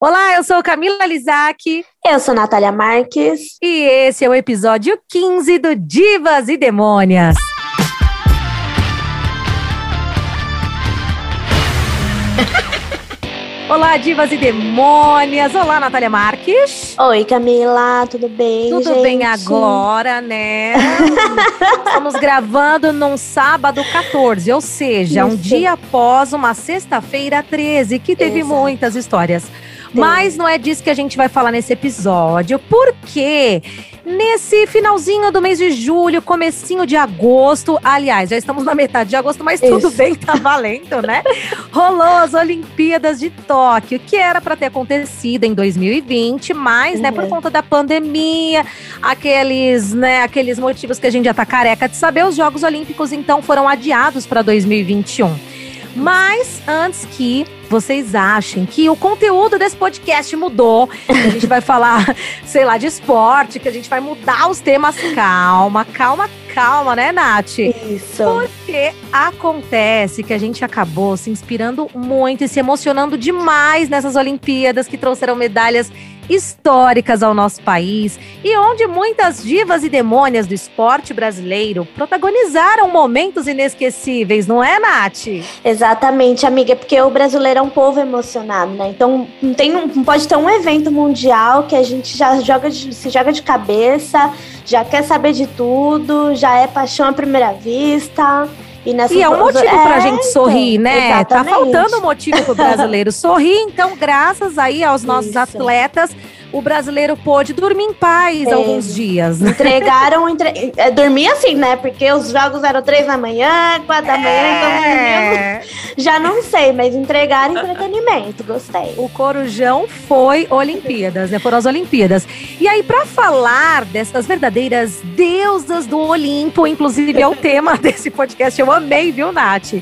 Olá, eu sou Camila Lizac. Eu sou Natália Marques. E esse é o episódio 15 do Divas e Demônias. Olá, divas e demônias. Olá, Natália Marques. Oi, Camila, tudo bem? Tudo gente? bem agora, né? Estamos gravando num sábado 14, ou seja, um Isso. dia após uma sexta-feira 13, que teve Exato. muitas histórias. Mas não é disso que a gente vai falar nesse episódio, porque nesse finalzinho do mês de julho, comecinho de agosto, aliás, já estamos na metade de agosto, mas tudo Isso. bem, tá valendo, né? Rolou as Olimpíadas de Tóquio, que era para ter acontecido em 2020, mas, né, por Uhum. conta da pandemia, aqueles, né, aqueles motivos que a gente já tá careca de saber, os Jogos Olímpicos então foram adiados para 2021. Mas antes que vocês achem que o conteúdo desse podcast mudou, que a gente vai falar, sei lá, de esporte, que a gente vai mudar os temas, calma, calma, calma, né, Nath? Isso. Porque acontece que a gente acabou se inspirando muito e se emocionando demais nessas Olimpíadas que trouxeram medalhas históricas ao nosso país e onde muitas divas e demônias do esporte brasileiro protagonizaram momentos inesquecíveis, não é, Nath? Exatamente, amiga, porque o brasileiro é um povo emocionado, né? Então não, tem, não pode ter um evento mundial que a gente já joga de- se joga de cabeça, já quer saber de tudo, já é paixão à primeira vista. E, E é um motivo é, pra gente sorrir, então, né? Tá exatamente. faltando um motivo pro brasileiro sorrir, então, graças aí aos nossos Isso. atletas, o brasileiro pôde dormir em paz É. alguns dias? Entregaram, entre... é, dormir assim, né? Porque os jogos eram três da manhã, quatro da manhã, então. É. Já não sei, mas entregaram entretenimento, gostei. O Corujão foi Olimpíadas, né? Foram as Olimpíadas. E aí, pra falar dessas verdadeiras deusas do Olimpo, inclusive é o tema desse podcast, eu amei, viu, Nath?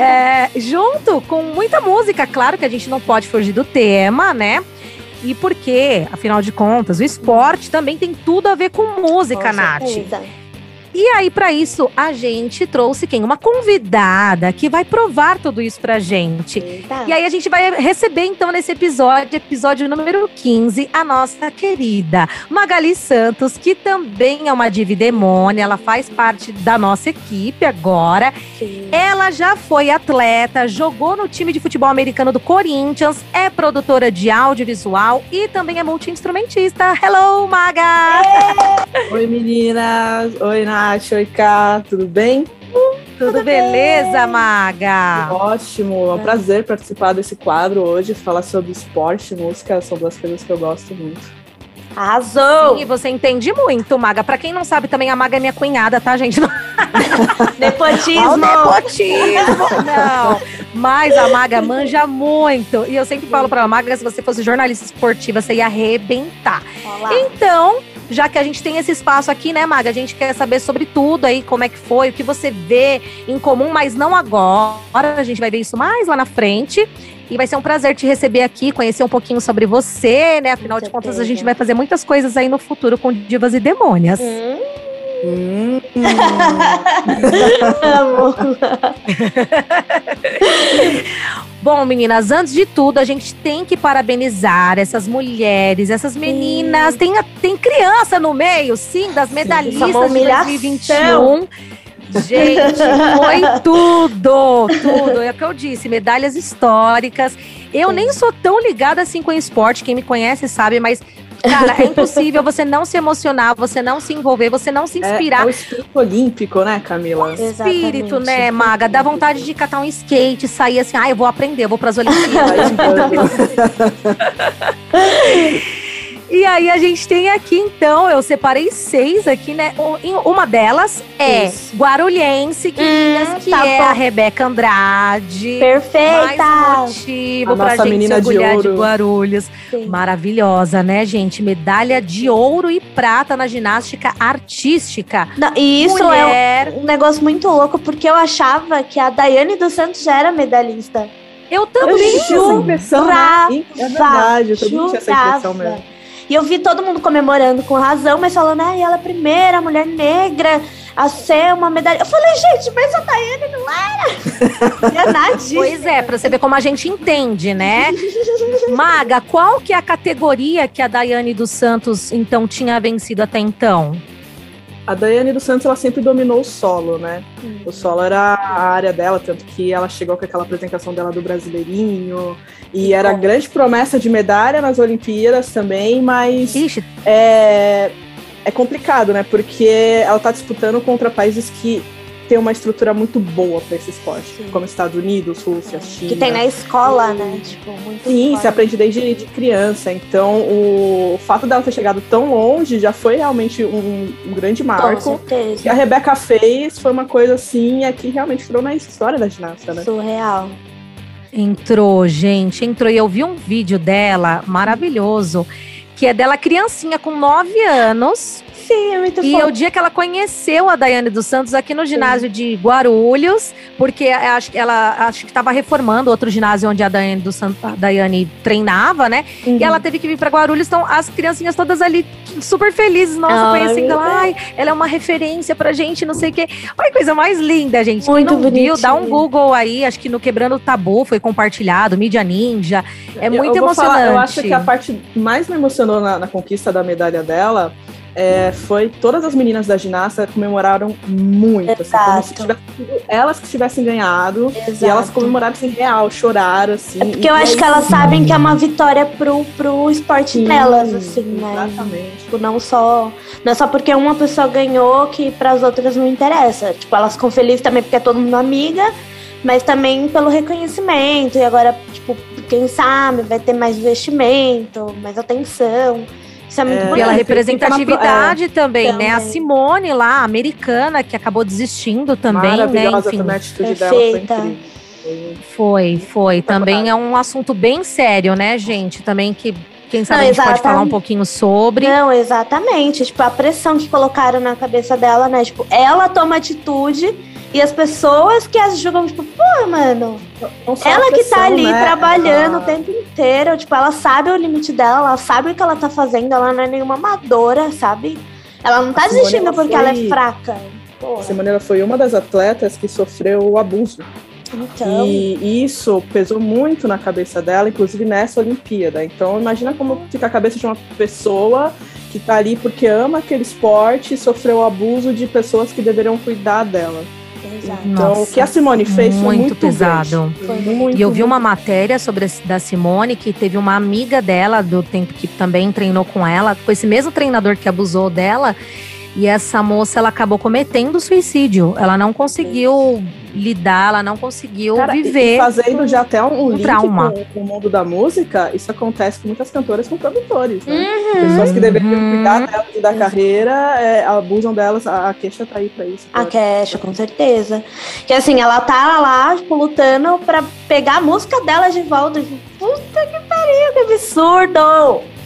É, junto com muita música, claro que a gente não pode fugir do tema, né? E porque, afinal de contas, o esporte também tem tudo a ver com música, Com Nath. certeza. E aí, pra isso, a gente trouxe quem? Uma convidada que vai provar tudo isso pra gente. Eita. E aí a gente vai receber então nesse episódio, episódio número 15, a nossa querida Magali Santos, que também é uma diva e demônia, ela faz parte da nossa equipe agora. Sim. Ela já foi atleta, jogou no time de futebol americano do Corinthians, é produtora de audiovisual e também é multi-instrumentista. Hello, Maga! Oi meninas, oi Nath, oi Ká, tudo bem? Tudo beleza, Maga? Ótimo, é um prazer participar desse quadro hoje, falar sobre esporte, música, são duas coisas que eu gosto muito. Arrasou! E você entende muito, Maga. Pra quem não sabe, também a Maga é minha cunhada, tá, gente? Nepotismo! Nepotismo! Não. Mas a Maga manja muito. E eu sempre falo pra Maga, se você fosse jornalista esportiva, você ia arrebentar. Olá. Então, já que a gente tem esse espaço aqui, né, Maga? A gente quer saber sobre tudo aí, como é que foi, o que você vê em comum, mas não agora. A gente vai ver isso mais lá na frente. E vai ser um prazer te receber aqui, conhecer um pouquinho sobre você, né? Afinal de contas, a gente vai fazer muitas coisas aí no futuro com divas e demônias. Hum, Hum. Bom, meninas, antes de tudo, a gente tem que parabenizar essas mulheres, essas meninas. Tem, tem criança no meio, sim, das medalhistas uma de humilhação. 2021. Gente, foi tudo, tudo. É o que eu disse, medalhas históricas. Eu Sim. nem sou tão ligada assim com esporte, quem me conhece sabe, mas, cara, é impossível você não se emocionar, você não se envolver, você não se é, inspirar é o espírito olímpico, né, Camila? espírito, Exatamente. né, Maga? Dá vontade de catar um skate, sair assim, ah, eu vou aprender, eu vou pras Olimpíadas. e aí a gente tem aqui, então, eu separei seis aqui, né? Um- Uma delas é Isso. Guarulhense, que, Hum, que tá é bom. a Rebeca Andrade. Perfeita! Mais um motivo A pra nossa gente de orgulhar de, ouro. Guarulhos. Sim. Maravilhosa, né, gente? Medalha de ouro e prata na ginástica artística. Não, e isso Mulher, é um negócio muito louco, porque eu achava que a Daiane dos Santos já era medalhista. eu Eu também. tinha essa impressão, né? É verdade, eu também tinha essa impressão mesmo. E eu vi todo mundo comemorando com razão, mas falando, ah, ela é a primeira mulher negra a ser uma medalha. Eu falei, gente, mas a Daiane não era. É nadinha. Pois é, pra você ver como a gente entende, né? Maga, qual que é a categoria que a Daiane dos Santos, então, tinha vencido até então? A Daiane dos Santos, ela sempre dominou o solo, né? Hum. O solo era a área dela, tanto que ela chegou com aquela apresentação dela do Brasileirinho, e era grande promessa de medalha nas Olimpíadas também, mas Ixi. é, é complicado, né? Porque ela tá disputando contra países que tem uma estrutura muito boa para esse esporte, Sim. como Estados Unidos, Rússia, China. Que tem na escola, né? Tipo, muito Sim, forte. se aprende desde de criança. Então, o, fato dela ter chegado tão longe já foi realmente um, um grande marco. Com certeza. Que a Rebeca fez foi uma coisa assim, é que realmente entrou na história da ginástica, né? Surreal. Entrou, gente, entrou. E eu vi um vídeo dela maravilhoso, que é dela criancinha com 9 anos Sim, é muito E é o dia que ela conheceu a Daiane dos Santos aqui no ginásio Sim. de Guarulhos, porque acho que ela acho que estava reformando outro ginásio onde a Daiane dos Santos, a Daiane treinava, né? Uhum. E ela teve que vir para Guarulhos, então as criancinhas todas ali super felizes, nossa, Ai, conhecendo ela, ai, ela é uma referência pra gente, não sei o quê. Olha que coisa mais linda, gente. Muito viu, dá um Google aí, acho que no Quebrando o Tabu foi compartilhado, Mídia Ninja. É muito eu emocionante. Falar, eu acho que a parte mais me emocionou na, na conquista da medalha dela é, foi todas as meninas da ginástica comemoraram muito, assim, como se tivesse elas que tivessem ganhado Exato. e elas comemorassem real, choraram assim. É porque eu acho que elas sabem que é uma vitória pro, pro esporte Sim, delas, assim, né? Exatamente. Tipo, não só não é só porque uma pessoa ganhou que para as outras não interessa. Tipo, elas ficam felizes também porque é todo mundo amiga, mas também pelo reconhecimento e agora, tipo, quem sabe vai ter mais investimento, mais atenção. Isso é muito é, bonito. Pela representatividade é, também, também, né? A Simone lá, americana, que acabou desistindo também, né? Enfim. também a atitude dela foi. Foi, foi. Também é um assunto bem sério, né, gente? Também que quem sabe não, a gente exatamente. pode falar um pouquinho sobre. Não, exatamente. Tipo, a pressão que colocaram na cabeça dela, né? Tipo, ela toma atitude e as pessoas que as julgam, tipo, pô, mano, ela que tá ali né? trabalhando ela... o tempo inteiro, tipo, ela sabe o limite dela, ela sabe o que ela tá fazendo, ela não é nenhuma amadora, sabe? Ela não tá a desistindo Simone, porque ela, foi... ela é fraca. Porra. Simone ela foi uma das atletas que sofreu o abuso. Então... E isso pesou muito na cabeça dela, inclusive nessa Olimpíada. Então imagina como fica a cabeça de uma pessoa que tá ali porque ama aquele esporte e sofreu o abuso de pessoas que deveriam cuidar dela. Então, Nossa, o que a Simone fez muito foi muito pesado. Foi muito, e eu vi uma matéria sobre a, da Simone que teve uma amiga dela do tempo que também treinou com ela, com esse mesmo treinador que abusou dela. E essa moça, ela acabou cometendo suicídio. Ela não conseguiu lidar, ela não conseguiu Cara, viver. E fazendo já até um, um link trauma. Com, com, o mundo da música, isso acontece com muitas cantoras com produtores, né? Uhum, Pessoas que deveriam uhum. cuidar delas e da carreira, é, abusam delas, a, a queixa tá aí pra isso. A queixa, com certeza. Que assim, ela tá lá, tipo, lutando pra pegar a música dela de volta. Puta que pariu, que absurdo!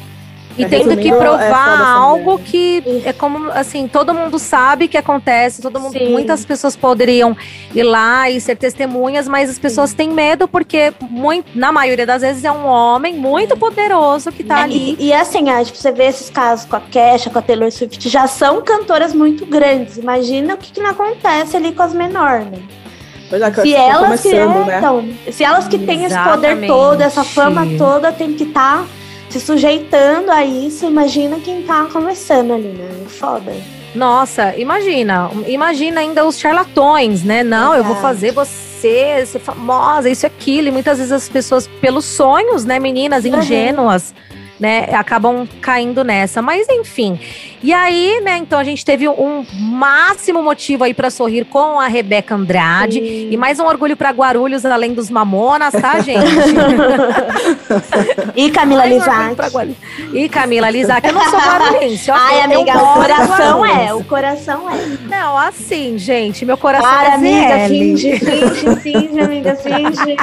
E tendo que provar algo que é como assim, todo mundo sabe que acontece, todo mundo, muitas pessoas poderiam ir lá e ser testemunhas, mas as pessoas Sim. têm medo porque muito, na maioria das vezes é um homem muito é. poderoso que tá é, ali. E, e assim, ah, tipo, você vê esses casos com a Kesha, com a Taylor Swift, já são cantoras muito grandes. Imagina o que, que não acontece ali com as menores, né? É, se elas que, é, né? então, se elas que têm esse poder todo, essa fama toda, tem que estar tá se sujeitando a isso, imagina quem tá começando ali, né? Foda. Nossa, imagina, imagina ainda os charlatões, né? Não, eu vou fazer você ser famosa, isso e aquilo. E muitas vezes as pessoas, pelos sonhos, né, meninas ingênuas. Uhum né, acabam caindo nessa. Mas enfim. E aí, né, então a gente teve um máximo motivo aí para sorrir com a Rebeca Andrade Sim. e mais um orgulho para Guarulhos além dos Mamonas, tá, gente? e Camila Lizac. E Camila Lizac, eu não sou guarulhense. Ai, amiga, o coração é, o coração é. Não, assim, gente, meu coração Para, é amiga, finge, finge, finge, amiga, finge.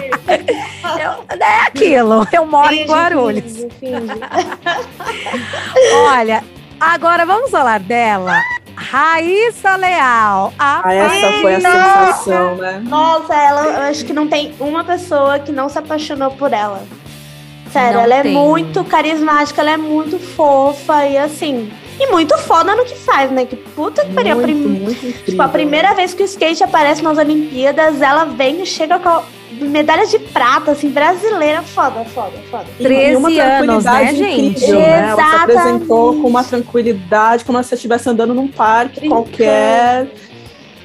Eu, é aquilo, eu moro finge, em Guarulhos. Finge, finge. Olha, agora vamos falar dela. Raíssa Leal. A ah, essa foi a sensação, né? Nossa, ela, eu acho que não tem uma pessoa que não se apaixonou por ela. Sério, não ela é tem. é muito carismática, ela é muito fofa e assim. E muito foda no que faz, né? Que puta que pariu. Prim... Tipo, a primeira vez que o skate aparece nas Olimpíadas, ela vem e chega com a medalha de prata, assim, brasileira. Foda, foda, foda. E 13 uma anos, né, tranquilidade gente? incrível, né? Ela se apresentou com uma tranquilidade, como se você estivesse andando num parque Brincando. qualquer.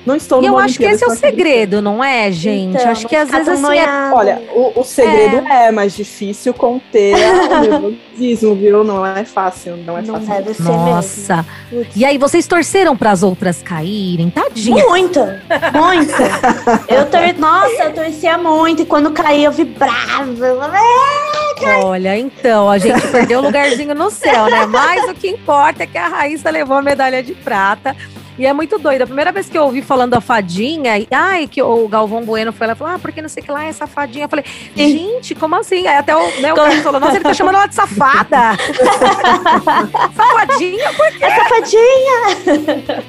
Não estou E eu acho que esse é o segredo, não é, gente? Então, acho que às vezes assim é noiado. Olha, o, o segredo é. mais difícil conter o nervosismo, viu? Não é fácil, não é Não fácil. deve ser Nossa. mesmo. E aí, vocês torceram para as outras caírem? Tadinha. Muito, muito. Eu tor... Nossa, eu torcia muito. E quando caía, eu vibrava. "É". Olha, então, a gente perdeu o lugarzinho no céu, né? Mas o que importa é que a Raíssa levou a medalha de prata. E é muito doido. A primeira vez que eu ouvi falando da fadinha, e, ai, que o Galvão Bueno foi lá e falou: Ah, porque não sei o que lá é safadinha. Eu falei, gente, como assim? Aí até o meu Como- Carlos falou: Nossa, ele tá chamando ela de safada. safadinha? Por quê? É safadinha.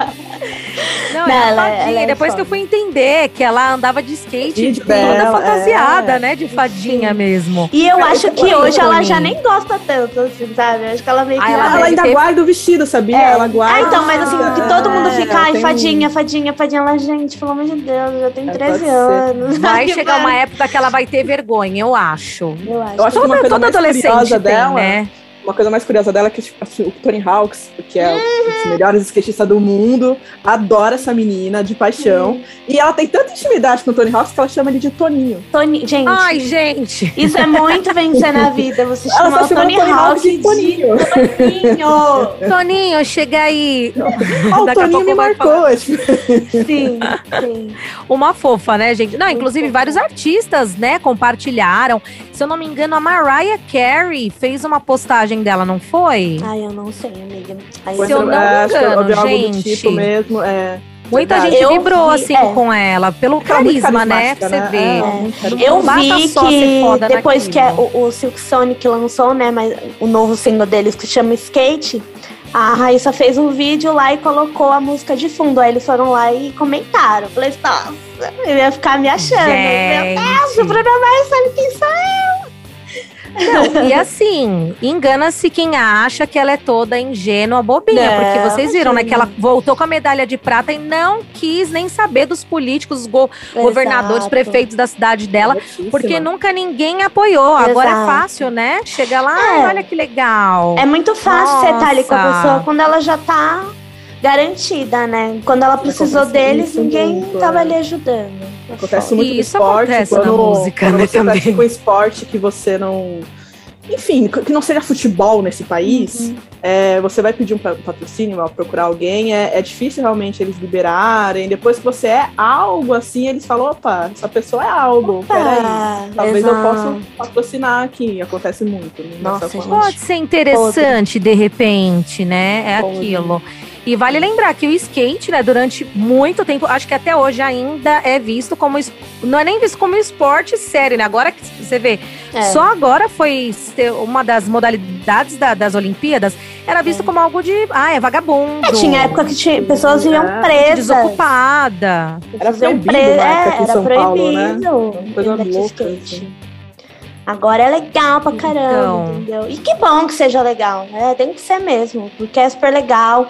Não, Não, é ela- fadinha. ela é Depois que eu fui entender que ela andava de skate Vídeo toda dela, fantasiada, é. né? De fadinha mesmo. E eu acho que hoje ela já nem gosta tanto, assim, sabe? Acho que ela meio que. Ah, ela já- Ela deve ainda ter- guarda o vestido, sabia? É. Ela guarda. Ah, então, mas assim, que todo mundo É, fica, ai, fadinha, fadinha, fadinha. Ela, gente, pelo amor de Deus, eu já tenho É, 13 pode ser. anos. Vai chegar uma época que ela vai ter vergonha, eu acho. Eu acho. Eu acho que uma Toda, coisa toda mais adolescente curiosa tem, dela, né? Uma coisa mais curiosa dela é que tipo, o Tony Hawks, que é um dos melhores skatistas do mundo, adora essa menina de paixão. Uhum. E ela tem tanta intimidade com o Tony Hawks que ela chama ele de Toninho. Tony, gente, Ai, gente. isso é muito vencer na vida. Você Ela chama só o chama Tony o Tony Hawk Hawks de de Toninho. Toninho. Toninho, chega aí. Ó, o Toninho me marcou. Sim, sim. Uma fofa, né, gente? Não, inclusive vários artistas, né, compartilharam. Se eu não me engano, a Mariah Carey fez uma postagem dela, não foi? Ai, eu não sei, amiga. Ai, Se eu não me é, acho que eu engano, do gente. tipo mesmo. É, Muita verdade. gente Eu vibrou vi, assim é. com ela, pelo é carisma, né? Pra você ver. É, ela é carismática. Eu vi que depois que naquilo. o, o Silk Sonic lançou, né, mas o novo single deles que chama Skate, a Raíssa fez um vídeo lá e colocou a música de fundo. Aí eles foram lá e comentaram. Falei, nossa, eu ia ficar me achando. Meu Deus, o Gente. Bruno Mars sabe quem sou eu. Não, e assim, engana-se quem acha que ela é toda ingênua, bobinha, Não, porque vocês viram, né, que ela voltou com a medalha de prata e não quis nem saber dos políticos, go- governadores, Exato. prefeitos da cidade dela, porque nunca ninguém apoiou. Agora é Exato. fácil, né? Chega lá, É. olha que legal. É muito fácil você estar ali com a Nossa. pessoa quando ela já tá garantida, né? Quando ela precisou Acontece deles, ninguém muito, tava é. ali ajudando. Acontece muito no Isso esporte, acontece na quando, música, quando né, você também. pratica um esporte que você não. Enfim, que não seja futebol nesse país, Uhum. é, você vai pedir um pa- patrocínio, vai procurar alguém, é, é difícil realmente eles liberarem. Depois que você é algo assim, eles falam, opa, essa pessoa é algo, peraí. Ah, Talvez eu exato. possa patrocinar aqui. Acontece muito. né, Nossa. Pode ser interessante, de repente, né? É Pode. aquilo. E vale lembrar que o skate, né, durante muito tempo, acho que até hoje ainda é visto como. Não é nem visto como esporte sério, né? Agora que você vê, É. só agora foi uma das modalidades da- das Olimpíadas, era visto como algo de. Ah, é vagabundo. É, tinha época que tinha, pessoas iam É, presas. Desocupada. Era proibido pre- na época aqui é, em era São Paulo, né? proibido coisa louca, skate. assim. Agora é legal pra caramba, Então. entendeu? E que bom que seja legal, né? Tem que ser mesmo, porque é super legal.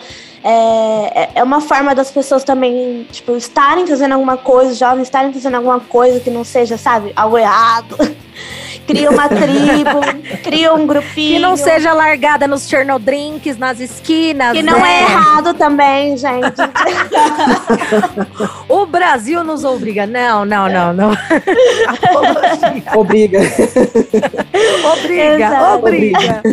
É, é- é uma forma das pessoas também, tipo, estarem fazendo alguma coisa, os jovens estarem fazendo alguma coisa que não seja, sabe, algo errado. Cria uma tribo, cria um grupinho. Que não seja largada nos Chernodrinks, nas esquinas. Que não né? é errado também, gente. O Brasil nos obriga. Não, não, não, não. Obriga. Obriga, Exato. obriga.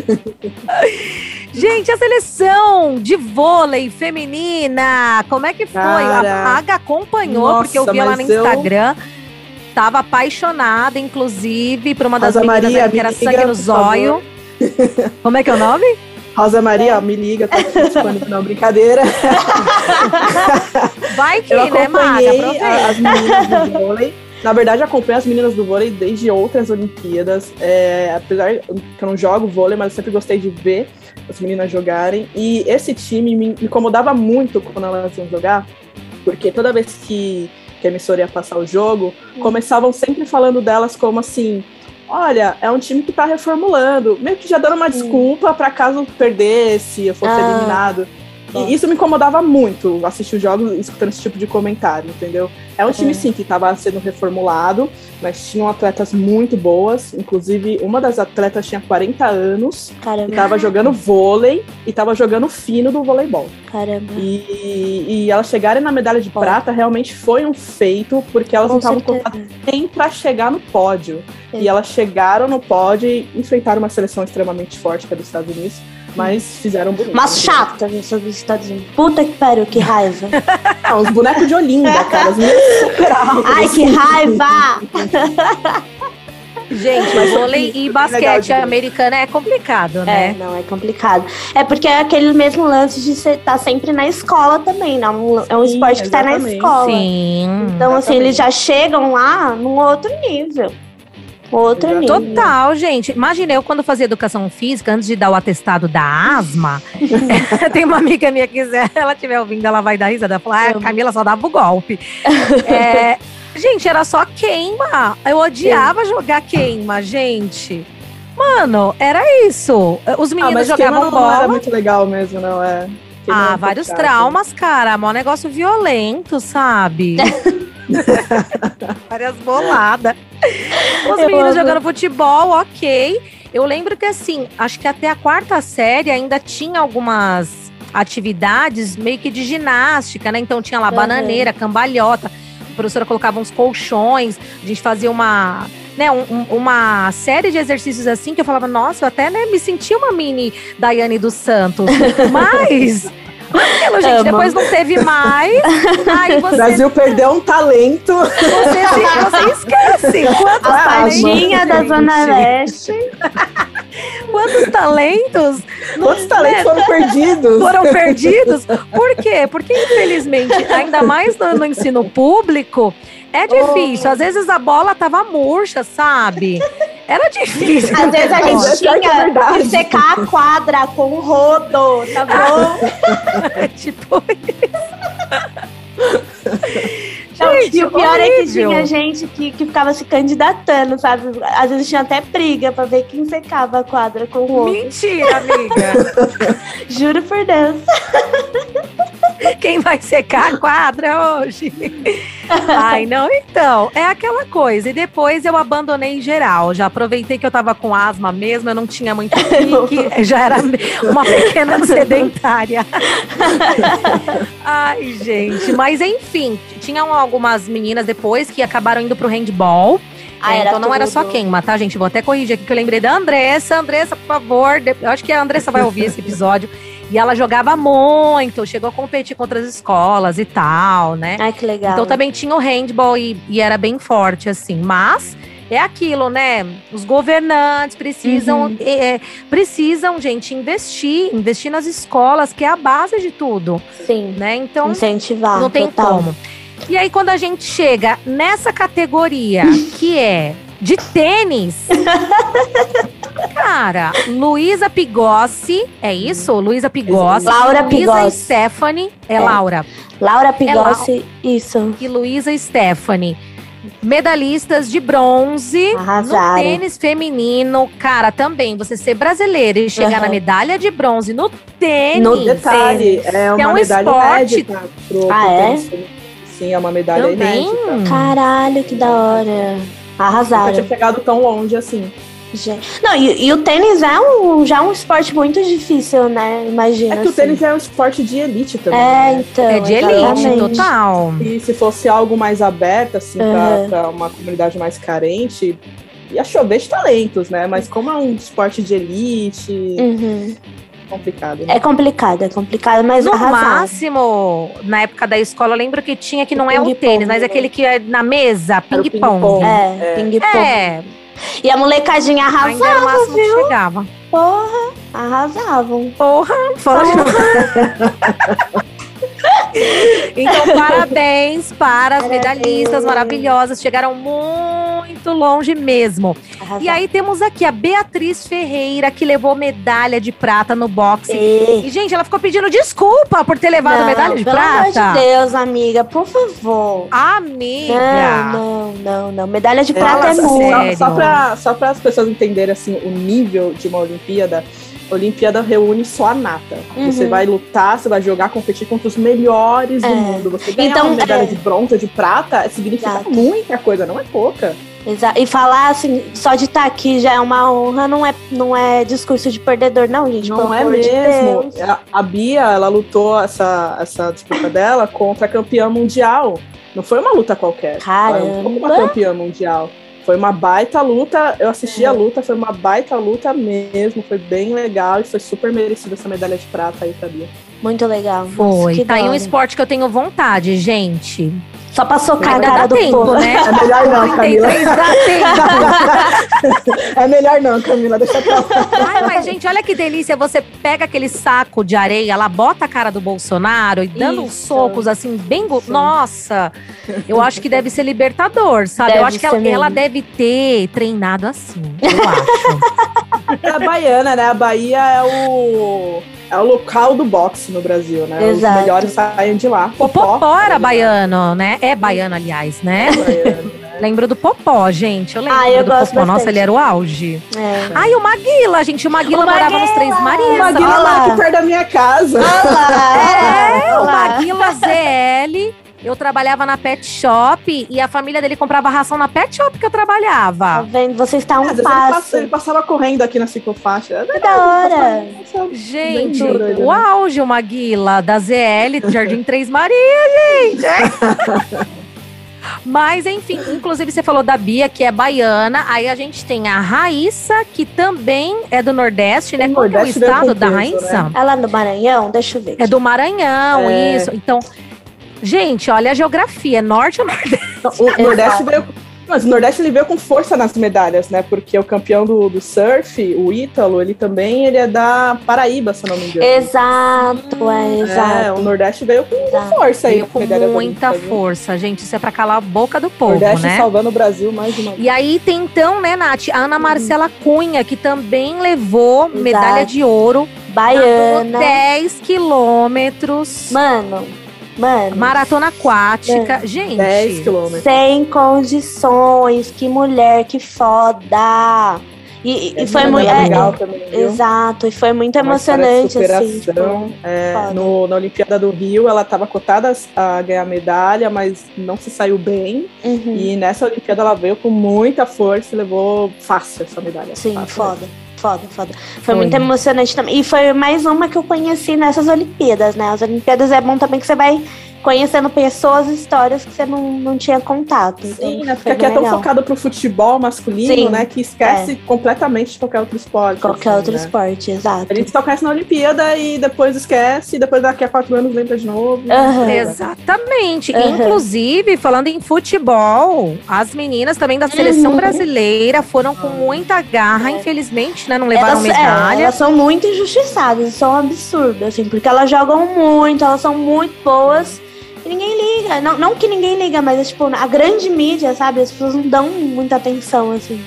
Gente, a seleção de vôlei feminina, como é que foi? Cara. a Aga acompanhou, Nossa, porque eu vi ela no mas eu- Instagram. Tava apaixonada, inclusive, por uma das Rosa meninas Maria, que era me sangue liga, no zóio. Como é que é o nome? Rosa Maria, ó, me liga, tá disponível. Não, brincadeira. Vai que, Eu né, Maga? a- as meninas do vôlei. Na verdade, acompanho as meninas do vôlei desde outras Olimpíadas. É, apesar que eu não jogo vôlei, mas eu sempre gostei de ver as meninas jogarem. E esse time me incomodava muito quando elas iam jogar, porque toda vez que, que a emissora ia passar o jogo, começavam sempre falando delas como assim. olha, é um time que tá reformulando, meio que já dando uma desculpa para caso perdesse, eu fosse ah. eliminado. E isso me incomodava muito, assistir os jogos escutando esse tipo de comentário, entendeu? É um time, sim, que estava sendo reformulado, mas tinham atletas muito boas. Inclusive, uma das atletas tinha 40 anos Caramba. e estava jogando vôlei e estava jogando fino do voleibol. Caramba. E, e elas chegarem na medalha de prata realmente foi um feito, porque elas Com não estavam contadas nem para chegar no pódio. E elas chegaram no pódio e enfrentaram uma seleção extremamente forte, que é dos Estados Unidos mas fizeram bonito. Mas chata, gente, sobre os Estados Unidos. Puta que pariu, que raiva. ah, os bonecos de Olinda, cara. Os super altos. Ai, que raiva! Gente, mas vôlei e basquete americano é complicado, né? É, não, é complicado. É porque é aquele mesmo lance de você estar tá sempre na escola também, não? É um Sim, esporte que está na escola. Sim. Então, assim, eles já chegam lá num outro nível. Outro nível. Total, gente. Imagina eu quando fazia educação física, antes de dar o atestado da asma. tem uma amiga minha que, se ela estiver ouvindo, ela vai dar risada. Ela fala, ah, Camila só dava o golpe. é, gente, era só queima. Eu odiava Sim. jogar queima, gente. Mano, era isso. Os ah, meninos ah, jogavam bola. Não era muito legal mesmo, não é? ah, vários traumas, cara. Mó negócio violento, sabe? Várias boladas. Os eu meninos amo. jogando futebol, ok. Eu lembro que assim, acho que até a quarta série ainda tinha algumas atividades meio que de ginástica, né? Então tinha lá uhum. bananeira, cambalhota. A professora colocava uns colchões, a gente fazia uma né, um, uma série de exercícios assim que eu falava, nossa, eu até né, me senti uma mini Daiane dos Santos. Mas aquilo, gente. Amo. Depois não teve mais. Aí você... O Brasil perdeu um talento. Você, você esquece. Quantos a talentos, da Zona Leste. Quantos talentos? Quantos talentos né? foram perdidos? Foram perdidos. Por quê? Porque, infelizmente, ainda mais no, no ensino público, é difícil. Oh. Às vezes a bola tava murcha, sabe? Era difícil. Às vezes a gente é tinha que secar a quadra com o rodo, tá bom? é tipo isso. Gente, e o pior horrível. é que tinha gente que, que ficava se candidatando, sabe? Às vezes tinha até briga pra ver quem secava a quadra com o outro. Mentira, amiga. Juro por Deus. Quem vai secar a quadra hoje? Ai, não, então, é aquela coisa. E depois eu abandonei em geral. Já aproveitei que eu tava com asma mesmo, eu não tinha muito pique, já era uma pequena sedentária. Ai, gente, mas enfim, tinham algumas meninas depois que acabaram indo pro handball. Ah, é, então não tudo. era só queima, tá, gente? Vou até corrigir aqui que eu lembrei da Andressa. Andressa, por favor. Eu acho que a Andressa vai ouvir esse episódio. E ela jogava muito, chegou a competir contra as escolas e tal, né? Ai, que legal. Então também tinha o handball e, e era bem forte, assim. Mas é aquilo, né? Os governantes precisam, uhum. é, precisam, gente, investir, investir nas escolas, que é a base de tudo. Sim. Né? Então, incentivar. Não tem total. como. E aí, quando a gente chega nessa categoria que é de tênis. Cara, Luísa Pigossi, é isso? Luísa Pigossi. Laura Pigossi. Luísa Stephanie, é, é, Laura. Laura Pigossi, é isso. E Luísa Stephanie. Medalhistas de bronze Arrasaram. no tênis feminino. Cara, também, você ser brasileira e chegar uhum. na medalha de bronze no tênis. No detalhe, é uma é um medalha esporte. inédita pro, ah, é? Sim, é uma medalha também? inédita. Caralho, que da hora. Arrasaram. Nunca tinha chegado tão longe assim. Não, e, e, o tênis é um, já um esporte muito difícil, né? Imagina. É que assim. o tênis é um esporte de elite também. É, né? então. É de exatamente. elite, total. E se fosse algo mais aberto, assim, uhum. pra, pra uma comunidade mais carente, ia chover de talentos, né? Mas como é um esporte de elite. Uhum complicado. Né? É complicado, é complicado, mas no máximo, na época da escola, eu lembro que tinha que não é o tênis, mas é aquele que é na mesa, ping-pong. é, é. ping-pong. É. E a molecadinha arrasava, Ainda era o máximo viu? que chegava. Porra, arrasavam. Porra, novo. Então, parabéns para as medalhistas maravilhosas. Chegaram muito longe mesmo. E aí temos aqui a Beatriz Ferreira, que levou medalha de prata no boxe. E, gente, ela ficou pedindo desculpa por ter levado não, medalha de pelo prata. Pelo amor de Deus, amiga, por favor. Amiga. Não, não, não, não. Medalha de prata é, é muito. Só, só, só para as pessoas entenderem assim, o nível de uma Olimpíada. Olimpíada reúne só a nata. Uhum. Você vai lutar, você vai jogar, competir contra os melhores é. do mundo. Você ganhar então, uma medalha é. de bronze, de prata, significa Exato. muita coisa, não é pouca. Exato. E falar assim, só de estar tá aqui já é uma honra, não é, não é discurso de perdedor, não, gente. Não é mesmo. De a Bia, ela lutou essa, essa disputa dela contra a campeã mundial. Não foi uma luta qualquer. Caramba. Ela uma campeã mundial. Foi uma baita luta. Eu assisti é. a luta, foi uma baita luta mesmo. Foi bem legal e foi super merecida essa medalha de prata aí pra Bia. Muito legal. Foi. Nossa, tá aí um esporte que eu tenho vontade, gente. Só pra socar Ainda a cara do tempo, povo. né? É melhor não, Camila. é melhor não, Camila, deixa pra lá. Ai, mas gente, olha que delícia. Você pega aquele saco de areia, ela bota a cara do Bolsonaro e dando uns socos assim, bem. Go... Nossa! Eu acho que deve ser libertador, sabe? Deve eu acho que ela, ela, deve ter treinado assim. Eu acho. É a baiana, né? A Bahia é o é o local do boxe no Brasil, né? Exato. Os melhores saem de lá. O Popó, Popó era baiano, né? É baiano, aliás, né? É baiano, né? Lembro do Popó, gente. Eu lembro ah, eu do Popó. Bastante. Nossa, ele era o auge. É. Ai, o Maguila, gente. O Maguila o morava nos Três Marias. O Maguila lá aqui perto da minha casa. Olá, é, Olá. o Maguila ZL eu trabalhava na pet shop e a família dele comprava ração na pet shop que eu trabalhava. Tá vendo? Você está um passo. Ele, passa, ele, passava correndo aqui na ciclofaixa. Que da hora. Gente, o auge, o Maguila, da ZL, do Jardim Três Maria, gente. Mas, enfim, inclusive você falou da Bia, que é baiana. Aí a gente tem a Raíssa, que também é do Nordeste, né? Qual é o estado da Raíssa? Né? Ela é do Maranhão? Deixa eu ver. É do Maranhão, é. isso. Então, Gente, olha a geografia, norte ou nordeste? O Nordeste veio, mas o Nordeste ele veio com força nas medalhas, né? Porque o campeão do, do surf, o Ítalo, ele também ele é da Paraíba, se não me engano. Exato, é, exato. É, o Nordeste veio com exato. força aí. Veio com muita força, gente. Isso é pra calar a boca do povo, Nordeste né? salvando o Brasil mais uma vez. E aí tem então, né, Nath, a Ana Marcela Cunha, que também levou exato. medalha de ouro. Baiana. 10 quilômetros. Mano, Mano. Maratona aquática. Mano. Gente. 10 quilômetros. Sem condições. Que mulher, que foda. E, e foi muito é, legal também. Viu? Exato, e foi muito Uma emocionante. Assim, tipo, é, no, na Olimpíada do Rio, ela estava cotada a ganhar medalha, mas não se saiu bem. Uhum. E nessa Olimpíada ela veio com muita força e levou fácil essa medalha. Sim, fácil. foda foda, foda. Foi, foi, muito emocionante também. E foi mais uma que eu conheci nessas Olimpíadas, né? As Olimpíadas é bom também que você vai conhecendo pessoas e histórias que você não, não tinha contato. Então, Sim, né? Porque aqui é tão focado pro futebol masculino, Sim, né? Que esquece é. completamente de qualquer outro esporte. Qualquer assim, outro né? esporte, exato. A gente só conhece na Olimpíada e depois esquece, e depois daqui a quatro anos lembra de novo. Uhum. Exatamente. Uhum. Inclusive, falando em futebol, as meninas também da seleção uhum. brasileira foram com muita garra, é. infelizmente, né? Não levaram elas, medalha. É, elas são muito injustiçadas, são absurdas, assim, porque elas jogam muito, elas são muito boas ninguém liga. Não, não que ninguém liga, mas é, tipo, a grande mídia, sabe? As pessoas não dão muita atenção, assim.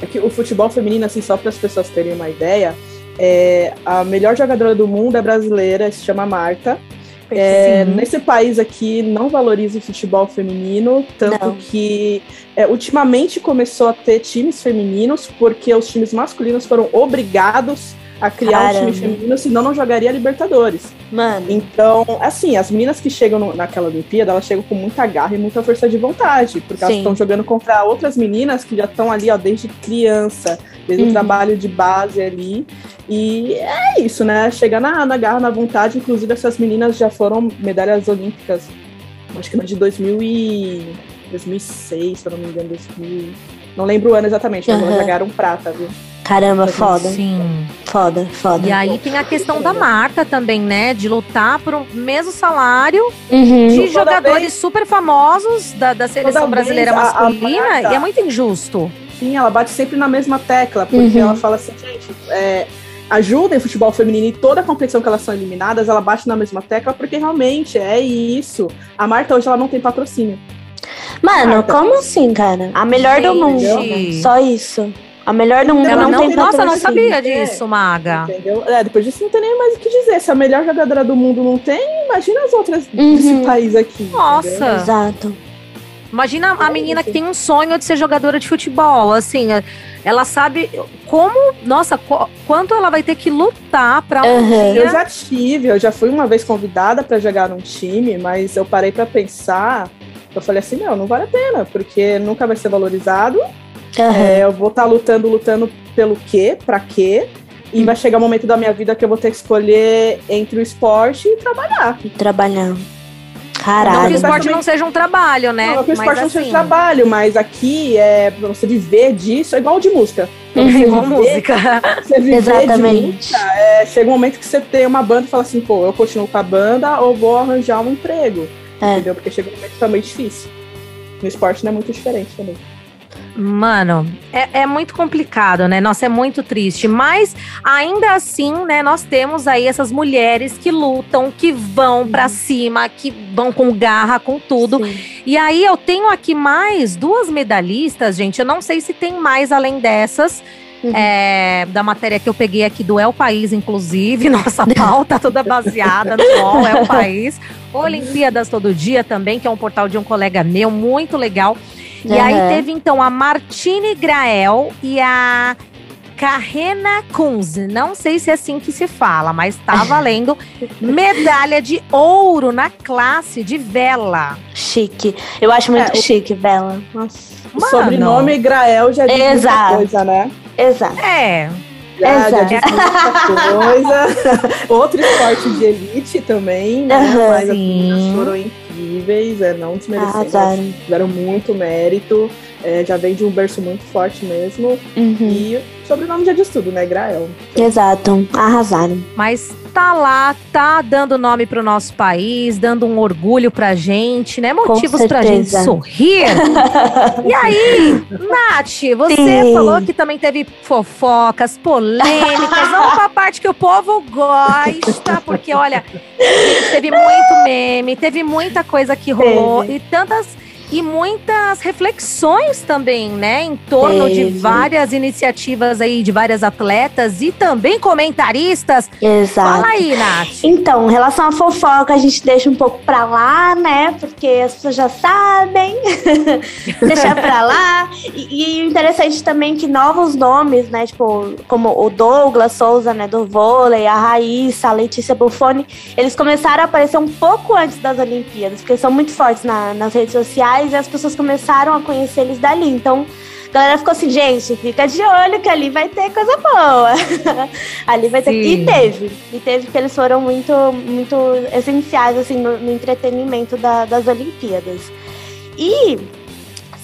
É que o futebol feminino, assim, só para as pessoas terem uma ideia, é, a melhor jogadora do mundo é brasileira, se chama Marta. É, nesse país aqui não valoriza o futebol feminino, tanto não. que é, ultimamente começou a ter times femininos, porque os times masculinos foram obrigados a criar Caramba. um time feminino, senão não jogaria Libertadores. Mano. Então, assim, as meninas que chegam no, naquela Olimpíada, elas chegam com muita garra e muita força de vontade, porque Sim. elas estão jogando contra outras meninas que já estão ali, ó, desde criança, desde uhum. o trabalho de base ali. E é isso, né? Chegar na, na garra, na vontade. Inclusive, essas meninas já foram medalhas olímpicas, acho que de 2000 e 2006, se eu não me engano, 2000. Não lembro o ano exatamente, mas uhum. elas já ganharam prata, viu? Caramba, foda. Sim. Foda, foda. E aí tem a questão da marca também, né? De lutar por um mesmo salário uhum. de jogadores vez, super famosos da, da seleção brasileira masculina. A, a marca, e é muito injusto. Sim, ela bate sempre na mesma tecla, porque uhum. ela fala assim, gente, é, ajudem o futebol feminino e toda a competição que elas são eliminadas, ela bate na mesma tecla, porque realmente é isso. A Marta hoje ela não tem patrocínio. Mano, Marta, como assim, cara? A melhor Gente. do mundo. Só isso. A melhor do mundo não, não tem Nossa, eu não sabia disso, Maga. Entendeu? É, depois disso não tem nem mais o que dizer. Se a melhor jogadora do mundo não tem, imagina as outras uhum. desse país aqui. Nossa. Entendeu? Exato. Imagina a menina que tem um sonho de ser jogadora de futebol, assim, ela sabe como, nossa, quanto ela vai ter que lutar para um uhum. Eu já tive, eu já fui uma vez convidada para jogar num time, mas eu parei para pensar, eu falei assim, não, não vale a pena, porque nunca vai ser valorizado. Uhum. É, eu vou estar tá lutando, lutando pelo quê, para quê? E vai chegar um momento da minha vida que eu vou ter que escolher entre o esporte e trabalhar. E trabalhar. Caralho. Não que o esporte não seja um trabalho, né? Não, que o esporte mas, não assim... seja um trabalho, mas aqui é pra você viver disso, é igual de música. Uhum. Você igual viver, música. Você viver Exatamente. Música, é, chega um momento que você tem uma banda e fala assim, pô, eu continuo com a banda ou vou arranjar um emprego. É. Entendeu? Porque chega um momento que tá meio difícil. No esporte não é muito diferente também. Mano, é, é, muito complicado, né? Nossa, é muito triste. Mas ainda assim, né, nós temos aí essas mulheres que lutam, que vão para cima, que vão com garra, com tudo. Sim. E aí eu tenho aqui mais duas medalhistas, gente. Eu não sei se tem mais além dessas. Uhum. É, da matéria que eu peguei aqui do El País, inclusive, nossa pauta toda baseada no UOL, El País. Olimpíadas Todo Dia também, que é um portal de um colega meu, muito legal. E uhum. aí teve então a Martine Grael e a Carrena Kunz. Não sei se é assim que se fala, mas tá valendo medalha de ouro na classe de vela. Chique. Eu acho muito é, chique, vela. Nossa. O sobrenome Grael já diz Exato. muita coisa, né? Exato. É. Já, já diz muita coisa. Outro esporte de elite também, né? Uhum, Mas assim, foram incríveis, é, não desmerecendo. Tiveram muito mérito. É, já vem de um berço muito forte mesmo. Uhum. E o sobrenome já diz tudo, né? Grael. Exato, arrasaram. Mas tá lá, tá dando nome pro nosso país, dando um orgulho pra gente, né? Motivos pra gente sorrir. e aí, Nath, você Sim. falou que também teve fofocas, polêmicas, vamos pra parte que o povo gosta, porque olha, teve muito meme, teve muita coisa que rolou teve. e tantas e muitas reflexões também, né, em torno de várias iniciativas aí de várias atletas e também comentaristas. Exato. Fala aí, Nath. Então, em relação à fofoca, a gente deixa um pouco pra lá, né, porque as pessoas já sabem. Deixar pra lá. E, e interessante também que novos nomes, né, tipo, como o Douglas Souza, né, do vôlei, a Raíssa, a Letícia Buffoni, eles começaram a aparecer um pouco antes das Olimpíadas, porque são muito fortes na, nas redes sociais e as pessoas começaram a conhecer eles dali. Então, a galera ficou assim, gente, fica de olho que ali vai ter coisa boa. ali vai ter. Sim. E teve. E teve que eles foram muito, muito essenciais, assim, no, no entretenimento da, das Olimpíadas. E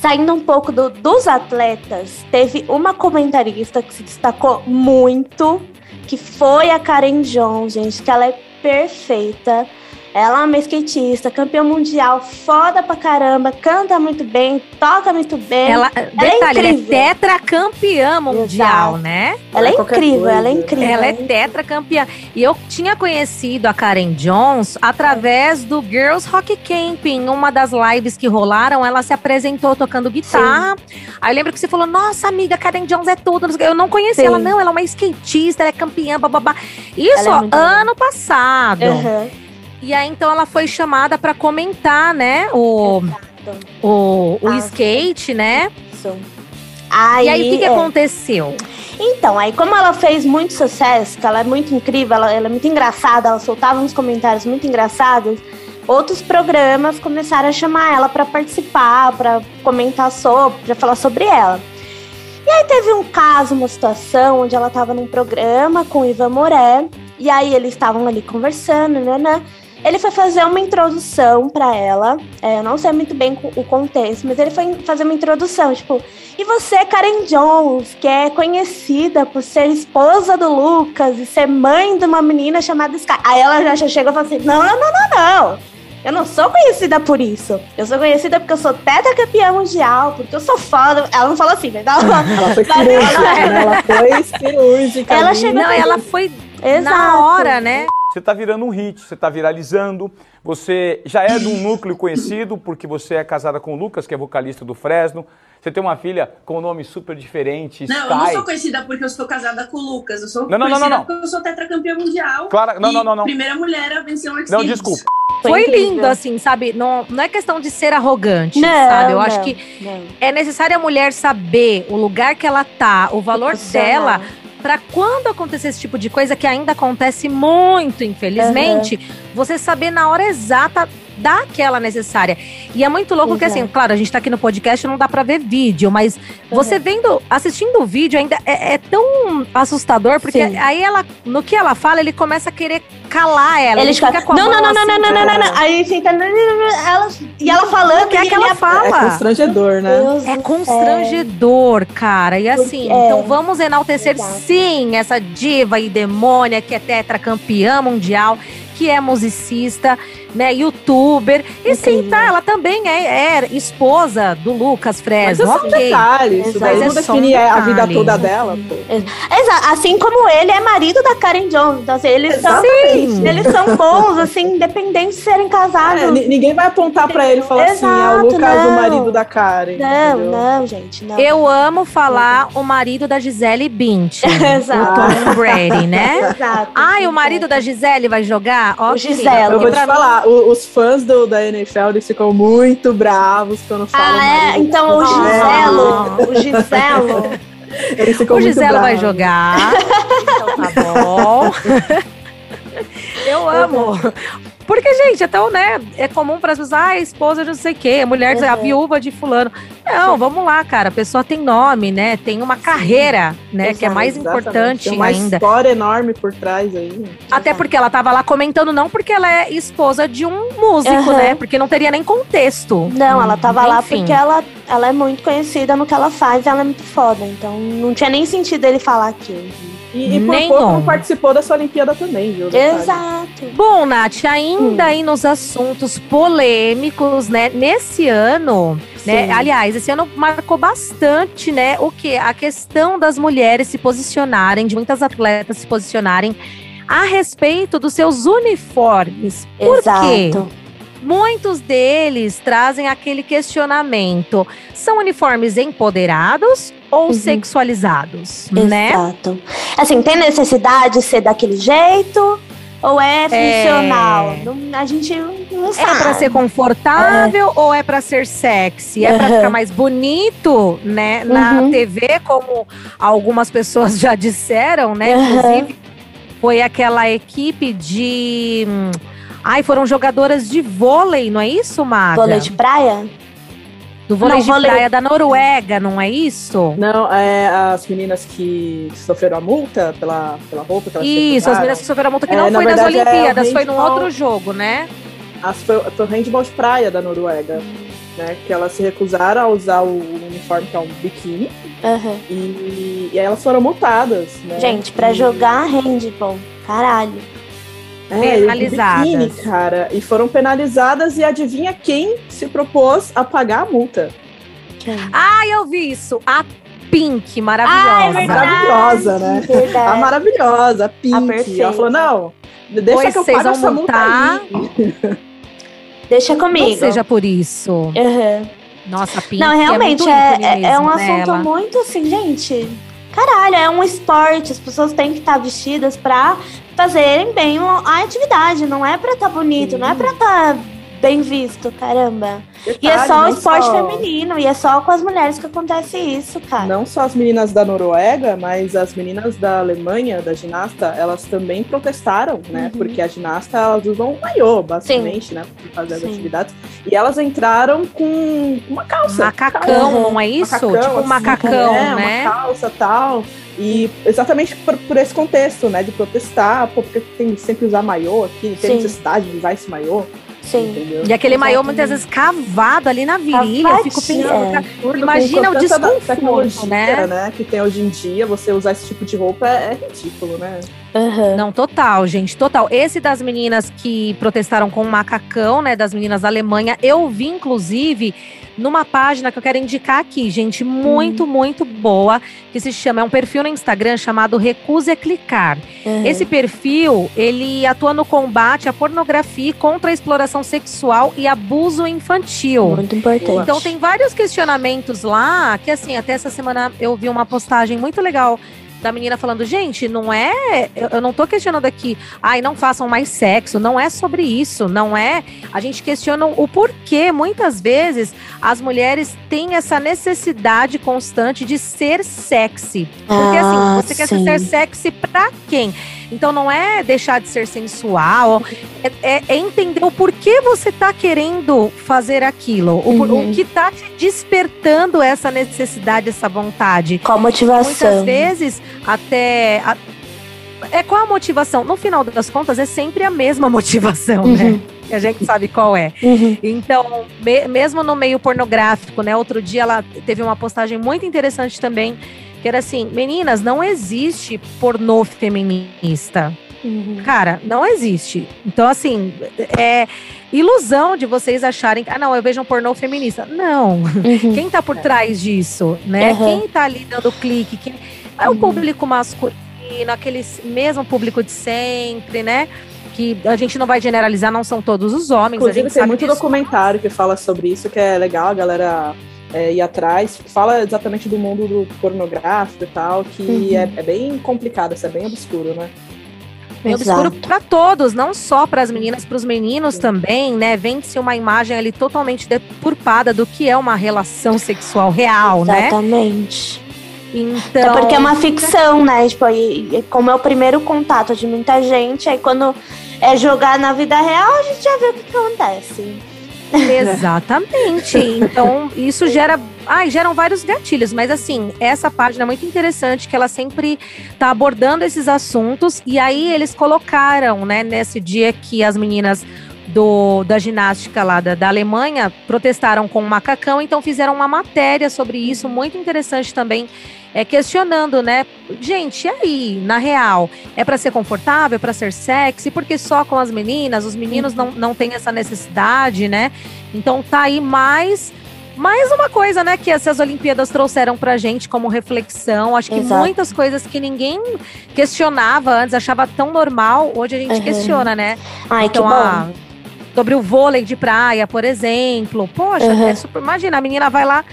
saindo um pouco do, dos atletas, teve uma comentarista que se destacou muito, que foi a Karen Jones, gente, que ela é perfeita. Ela é uma skatista, campeã mundial, foda pra caramba, canta muito bem, toca muito bem. Ela, ela é detalhe, é, ela é tetracampeã mundial, Exato. né? Ela é incrível, ela é incrível. Ela é tetracampeã. E eu tinha conhecido a Karen Jones através do Girls Rock Camp. Em uma das lives que rolaram, ela se apresentou tocando guitarra. Sim. Aí eu lembro que você falou: Nossa, amiga, Karen Jones é tudo. Eu não conhecia ela, não. Ela é uma skatista, ela é campeã, bababá. Isso, é ano passado. Uhum. E aí, então, ela foi chamada para comentar, né? O, o, o ah, skate, né? Isso. Aí, e aí, o que, que é. aconteceu? Então, aí como ela fez muito sucesso, que ela é muito incrível, ela, ela é muito engraçada, ela soltava uns comentários muito engraçados, outros programas começaram a chamar ela para participar, para comentar sobre, para falar sobre ela. E aí teve um caso, uma situação onde ela estava num programa com o Ivan Moré, e aí eles estavam ali conversando, né, né? Ele foi fazer uma introdução para ela. É, eu não sei muito bem o contexto, mas ele foi fazer uma introdução, tipo, e você, Karen Jones, que é conhecida por ser esposa do Lucas e ser mãe de uma menina chamada Sky. Aí ela já chega e fala assim: não, não, não, não, não. Eu não sou conhecida por isso. Eu sou conhecida porque eu sou tetracampeã mundial, porque eu sou foda. Ela não falou assim, verdade? Ela foi cirúrgica, né? Ela foi cirúrgica. Ela chegou. Não, ela foi Exato. na hora, né? Você está virando um hit, você está viralizando, você já é de um núcleo conhecido, porque você é casada com o Lucas, que é vocalista do Fresno. Você tem uma filha com um nome super diferente. Não, Sky. eu não sou conhecida porque eu estou casada com o Lucas. Eu sou não, não, conhecida não, não, porque eu sou tetracampeã mundial. Claro, não, não, não, não. Primeira mulher a vencer um X Não, desculpa. Foi, lindo, assim, sabe? Não, não é questão de ser arrogante, não, sabe? Eu não, acho que não. é necessário a mulher saber o lugar que ela tá, o valor dela para quando acontecer esse tipo de coisa que ainda acontece muito, infelizmente, uhum. você saber na hora exata daquela necessária. E é muito louco que, assim, claro, a gente tá aqui no podcast não dá pra ver vídeo, mas uhum. você vendo, assistindo o vídeo ainda é, é tão assustador, porque Sim. aí ela, no que ela fala, ele começa a querer calar ela. Ele fica com não, não, não, não, não, não, não, não, não, Aí fica. Ela, e ela falando. O que é que ela fala? É constrangedor, né? É constrangedor, cara. E assim, é. então vamos enaltecer Exato. sim essa diva e demônia que é tetracampeã mundial que é musicista, né, youtuber. E sim, tá, ela também é, é esposa do Lucas Fresno. Mas é só um detalhe, isso daí não define um a vida toda dela. Pô. Exato, assim como ele é marido da Karen Jones. Então, assim, eles, são, eles são bons, assim, independentes de serem casados. É, ninguém vai apontar pra ele e falar Exato, assim, é o Lucas, não. o marido da Karen. Não, entendeu? não, gente, não. Eu amo falar o marido da Gisele Bint. Exato. O Tom Brady, né? Exato. Ai, o marido da Gisele vai jogar? Ó, o Gisele. Eu vou te falar, os fãs do, da NFL eles ficam muito bravos quando falam. Ah, é? Então o Giselo. O Giselo. Eles ficam o Giselo vai jogar. então tá bom. Eu amo. Porque, gente, então, né, é comum para as pessoas, ah, esposa de não sei o quê, a mulher, uhum. a viúva de fulano. Não, vamos lá, cara, a pessoa tem nome, né, tem uma carreira, né, Exato, que é mais exatamente. importante tem uma ainda. história enorme por trás aí. Até porque ela tava lá comentando, não porque ela é esposa de um músico, uhum. né, porque não teria nem contexto. Não, ela tava Enfim. lá porque ela, ela é muito conhecida no que ela faz, ela é muito foda, então não tinha nem sentido ele falar aquilo. E, e por Nem pouco não participou dessa Olimpíada também, viu? Exato. Bom, Nath, ainda hum. aí nos assuntos polêmicos, né? Nesse ano, né? Aliás, esse ano marcou bastante, né? O que? A questão das mulheres se posicionarem, de muitas atletas se posicionarem a respeito dos seus uniformes. Por Exato. quê? Muitos deles trazem aquele questionamento: são uniformes empoderados ou uhum. sexualizados, né? Exato. Assim, tem necessidade de ser daquele jeito? Ou é, é. funcional? É... Não, a gente não sabe. É para ser confortável é. ou é para ser sexy? É uhum. para ficar mais bonito, né? Na uhum. TV, como algumas pessoas já disseram, né? Inclusive, foi aquela equipe de. Hum, Ai, foram jogadoras de vôlei, não é isso, Maga? Vôlei de praia? Do vôlei não, de vôlei... praia da Noruega, não é isso? Não, é as meninas que sofreram a multa pela, pela roupa que elas Isso, as meninas que sofreram a multa que é, não foi na nas é Olimpíadas, é foi num outro jogo, né? As, foi, foi o handball de praia da Noruega. Né, que elas se recusaram a usar o uniforme que é um biquíni. Uhum. E, e aí elas foram multadas. Né? Gente, pra e... jogar handball, caralho. É, penalizadas. Biquíni, cara. E foram penalizadas e adivinha quem se propôs a pagar a multa? Quem? Ah, eu vi isso. A Pink, maravilhosa. Ah, é maravilhosa, né? Verdade. A maravilhosa, a Pink. A Ela falou, não, deixa pois que eu pague essa multa aí. Deixa comigo. Não seja por isso. Uhum. Nossa, Pink Não, realmente, é, é, é, um assunto muito assim, gente. Caralho, é um esporte, as pessoas têm que estar vestidas pra fazerem bem a atividade, não é pra estar tá bonito, Sim. não é pra estar tá bem visto, caramba. Detalhe, e é só o esporte só... feminino, e é só com as mulheres que acontece isso, cara. Não só as meninas da Noruega, mas as meninas da Alemanha, da ginasta, elas também protestaram, né? Uhum. Porque a ginasta, elas usam um maiô, basicamente, Sim. né? Pra fazer Sim. as atividades. E elas entraram com uma calça. Macacão, não é isso? Macacão, tipo um assim, macacão, é, né? Uma calça tal. E exatamente por, por, esse contexto, né? De protestar, pô, porque tem sempre usar maiô aqui, tem Sim. necessidade de usar esse maiô. Sim. Entendeu? E aquele maiô muitas vezes cavado ali na virilha. Eu fico pensando, é. imagina o desconforto, né? né? Que tem hoje em dia, você usar esse tipo de roupa é, é ridículo, né? Uhum. Não, total, gente, total. Esse das meninas que protestaram com o macacão, né, das meninas da Alemanha, eu vi, inclusive, numa página que eu quero indicar aqui, gente, muito, hum. muito boa, que se chama, é um perfil no Instagram chamado Recuse Clicar. Uhum. Esse perfil, ele atua no combate à pornografia contra a exploração sexual e abuso infantil. Muito importante. Então tem vários questionamentos lá, que assim, até essa semana eu vi uma postagem muito legal da menina falando, gente, não é. Eu não tô questionando aqui, ai, não façam mais sexo. Não é sobre isso. Não é. A gente questiona o porquê, muitas vezes, as mulheres têm essa necessidade constante de ser sexy. Porque assim, ah, assim, você sim. quer ser sexy pra quem? Então não é deixar de ser sensual, é, é, é entender o porquê você está querendo fazer aquilo, o, uhum. o que está te despertando essa necessidade, essa vontade. Qual a motivação? Muitas vezes até a, é qual a motivação? No final das contas, é sempre a mesma motivação, né? uhum. né? Que a gente sabe qual é. Uhum. Então, me, mesmo no meio pornográfico, né? Outro dia ela teve uma postagem muito interessante também que era assim, meninas, não existe pornô feminista. Uhum. Cara, não existe. Então, assim, é ilusão de vocês acharem que, ah, não, eu vejo um pornô feminista. Não. Uhum. Quem tá por trás disso, né? Uhum. Quem tá ali dando clique? Quem... É o uhum. público masculino, aquele mesmo público de sempre, né? que a gente não vai generalizar, não são todos os homens. Inclusive, tem muito documentário que fala sobre isso, que é legal, a galera é, ir atrás. Fala exatamente do mundo do pornográfico e tal, que uhum. é, é, bem complicado, isso é bem obscuro, né? Bem obscuro para todos, não só para as meninas, para os meninos Sim. também, né? Vende-se uma imagem ali totalmente deturpada do que é uma relação sexual real, exatamente. né? Exatamente. Então... Até porque é uma ficção, né? Tipo, e, e como é o primeiro contato de muita gente, aí quando é jogar na vida real, a gente já vê o que acontece. Exatamente. Então, isso gera. Ai, geram vários gatilhos, mas assim, essa página é muito interessante que ela sempre tá abordando esses assuntos. E aí eles colocaram, né, nesse dia que as meninas do, da ginástica lá da, da Alemanha protestaram com o macacão, então fizeram uma matéria sobre isso, muito interessante também é, questionando, né? Gente, e aí, na real, é para ser confortável, é para ser sexy? Porque só com as meninas, os meninos não, não têm essa necessidade, né? Então tá aí mais mais uma coisa, né, que essas Olimpíadas trouxeram pra gente como reflexão. Acho que Exato. muitas coisas que ninguém questionava antes, achava tão normal, hoje a gente uhum. questiona, né? Ai, então, que bom. A, sobre o vôlei de praia, por exemplo. Poxa, uhum. é super, imagina, a menina vai lá,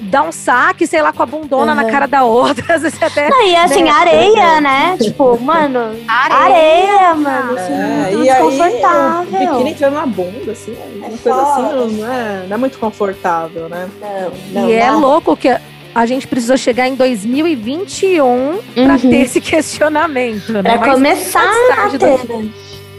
dá um saque, sei lá, com a bundona uhum. na cara da outra. Às vezes até. Não, e assim, né? areia, né? tipo, mano. Areia, areia mano. Assim, é, e desconfortável. Aí, o biquíni entrando na bunda, assim, é uma coisa assim, não é, não é muito confortável, né? Não, não e não. é louco que a gente precisou chegar em 2021 uhum. para ter esse questionamento, né? Pra começar a ter, né?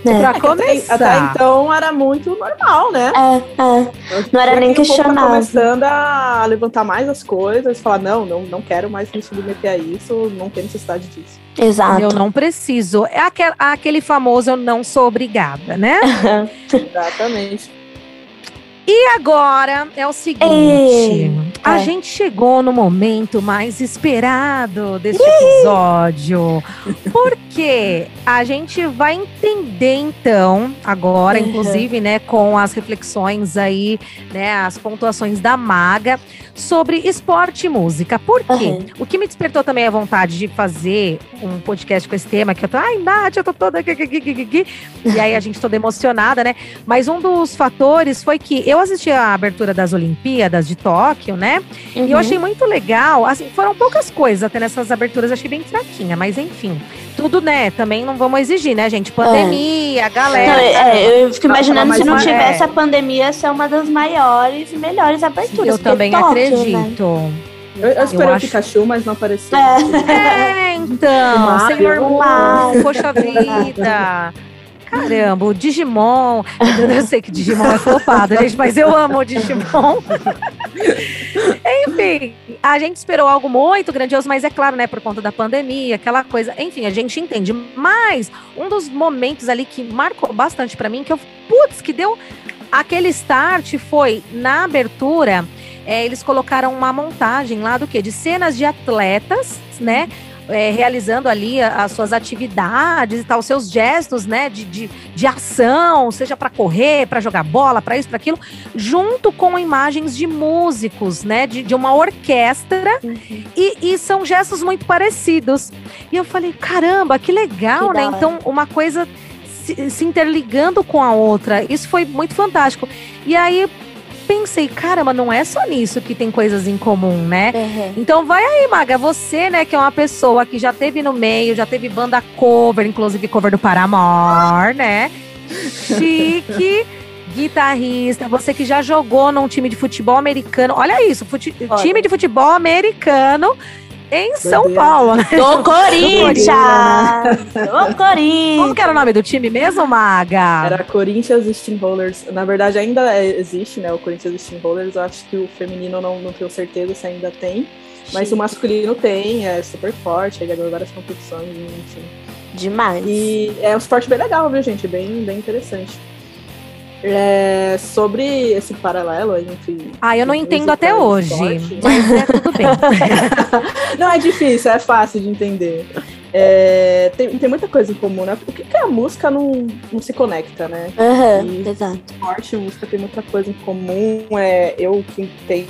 É. Pra começar. Até, até, então era muito normal, né? É, é. Não era nem questionável. Tá começando a levantar mais as coisas, falar, não, não, não quero mais me submeter a isso, não tem necessidade disso. Exato. Eu não preciso. É aquele, aquele famoso eu não sou obrigada, né? Exatamente. E agora é o seguinte: a é. gente chegou no momento mais esperado deste episódio. Porque a gente vai entender, então, agora, uhum. inclusive, né, com as reflexões aí, né, as pontuações da Maga sobre esporte e música. Por quê? Uhum. O que me despertou também a vontade de fazer um podcast com esse tema, que eu tô, ai, Nath, eu tô toda. E aí a gente toda emocionada, né? Mas um dos fatores foi que eu assisti a abertura das Olimpíadas de Tóquio, né? Uhum. E eu uhum. achei muito legal. Assim, foram poucas coisas até nessas aberturas, achei bem fraquinha, mas enfim. Tudo, né? Também não vamos exigir, né, gente? Pandemia, é. galera. Não, é, eu fico imaginando se não tivesse é. a pandemia, ser uma das maiores e melhores aberturas. Eu também Tóquio, acredito. Eu, eu esperei eu o Pikachu, mas não apareceu. É, é então, Senhor Mal, poxa vida. Caramba, o Digimon. Eu sei que Digimon é flopado, gente, mas eu amo o Digimon. Enfim, a gente esperou algo muito grandioso, mas é claro, né, por conta da pandemia, aquela coisa. Enfim, a gente entende. Mas um dos momentos ali que marcou bastante para mim, que eu, putz, que deu aquele start foi na abertura. É, eles colocaram uma montagem lá do que? De cenas de atletas, né? é, realizando ali as suas atividades e tal, os seus gestos, né, de, de, de ação, seja para correr, para jogar bola, para isso, para aquilo, junto com imagens de músicos, né, de, de uma orquestra, uhum. e, e, são gestos muito parecidos. E eu falei, caramba, que legal, que né? Então, uma coisa se, se interligando com a outra, isso foi muito fantástico. E aí pensei, caramba, não é só nisso que tem coisas em comum, né? Uhum. Então vai aí, Maga, você, né, que é uma pessoa que já teve no meio, já teve banda cover, inclusive cover do Paramore, né? Chique. guitarrista, você que já jogou num time de futebol americano. Olha isso, fute time de futebol americano em São Paulo. Né? Do Corinthians! Do Corinthians! Como que era o nome do time mesmo, Maga? Era Corinthians Steamrollers. Na verdade, ainda existe, né? O Corinthians Steamrollers. Eu acho que o feminino não, não tenho certeza se ainda tem. Mas o masculino tem, é super forte, ele ganhou várias competições, enfim. Demais. E é um esporte bem legal, viu, gente? Bem, bem interessante. É, sobre esse paralelo, enfim. Ah, eu não entendo até hoje. Mas é tudo bem. não, é difícil, é fácil de entender. É, tem, tem muita coisa em comum, né? Por que, que a música não, não se conecta, né? Uhum, exato. Esporte e música tem muita coisa em comum. É, eu que tenho,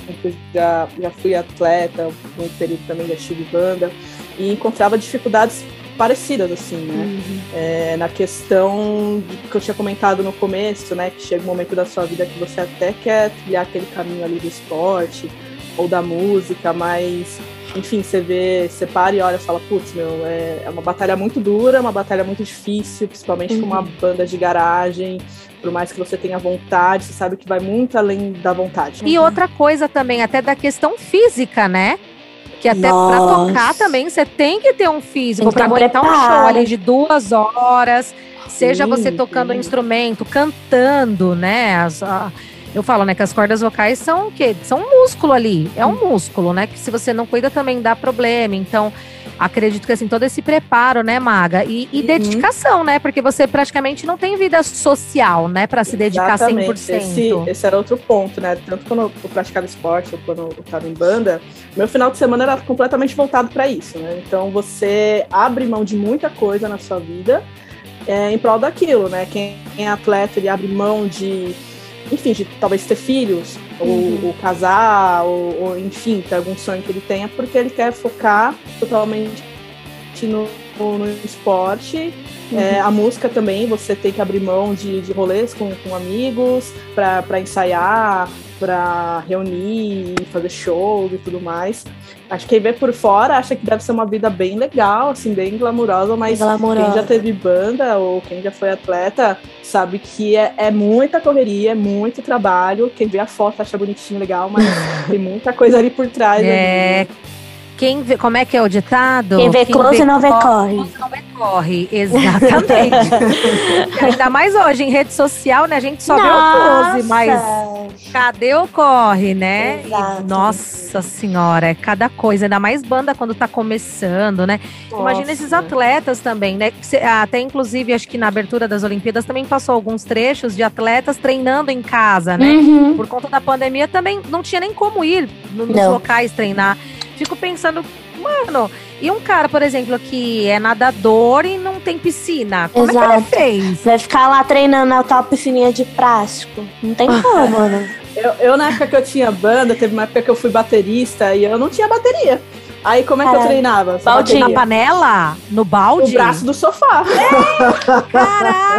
já, já fui atleta, um período também já tive banda, e encontrava dificuldades parecidas, assim, né? Uhum. É, na questão que eu tinha comentado no começo, né? Que chega um momento da sua vida que você até quer trilhar aquele caminho ali do esporte ou da música, mas enfim, você vê, você para e olha e fala, putz, meu, é, é, uma batalha muito dura, uma batalha muito difícil, principalmente uhum. com uma uhum. banda de garagem. Por mais que você tenha vontade, você sabe que vai muito além da vontade. E uhum. outra coisa também, até da questão física, né? Que até Nossa. pra tocar também você tem que ter um físico para aguentar um show ali de duas horas. Seja sim, você tocando um instrumento, cantando, né? As, a, eu falo, né, que as cordas vocais são o quê? São um músculo ali. É um músculo, né? Que se você não cuida também dá problema. Então, acredito que assim, todo esse preparo, né, Maga? E, e uhum. dedicação, né? Porque você praticamente não tem vida social, né, para se dedicar Exatamente. 100%. Esse, esse era outro ponto, né? Tanto quando eu praticava esporte ou quando eu estava em banda, meu final de semana era completamente voltado para isso, né? Então você abre mão de muita coisa na sua vida é, em prol daquilo, né? Quem é atleta, ele abre mão de enfim, de talvez ter filhos, ou, uhum. ou casar, ou, ou, enfim, ter algum sonho que ele tenha, porque ele quer focar totalmente no, no esporte. Uhum. É, a música também, você tem que abrir mão de, de rolês com, com amigos para ensaiar, para reunir, fazer shows e tudo mais. Acho que quem vê por fora acha que deve ser uma vida bem legal, assim, bem glamurosa, mas glamurosa. quem já teve banda ou quem já foi atleta sabe que é, é muita correria, é muito trabalho. Quem vê a foto acha bonitinho, legal, mas tem muita coisa ali por trás. É. Ali. Quem vê, como é que é o ditado? Quem vê close vê não vê corre. Não vê corre, exatamente. Ainda mais hoje, em rede social, né? A gente só nossa. vê o close, mas cadê o corre, né? E, nossa senhora, é cada coisa. Ainda mais banda quando tá começando, né? Nossa. Imagina esses atletas também, né? Até inclusive, acho que na abertura das Olimpíadas também passou alguns trechos de atletas treinando em casa, né? Uhum. Por conta da pandemia também não tinha nem como ir nos não. locais treinar fico pensando, mano, e um cara, por exemplo, que é nadador e não tem piscina, como Exato. é que ele fez? Vai ficar lá treinando na tua piscininha de plástico. Não tem como, né? Eu, eu, na época que eu tinha banda, teve uma época que eu fui baterista e eu não tinha bateria. Aí como é que eu treinava? Balde na panela? No balde? No braço do sofá.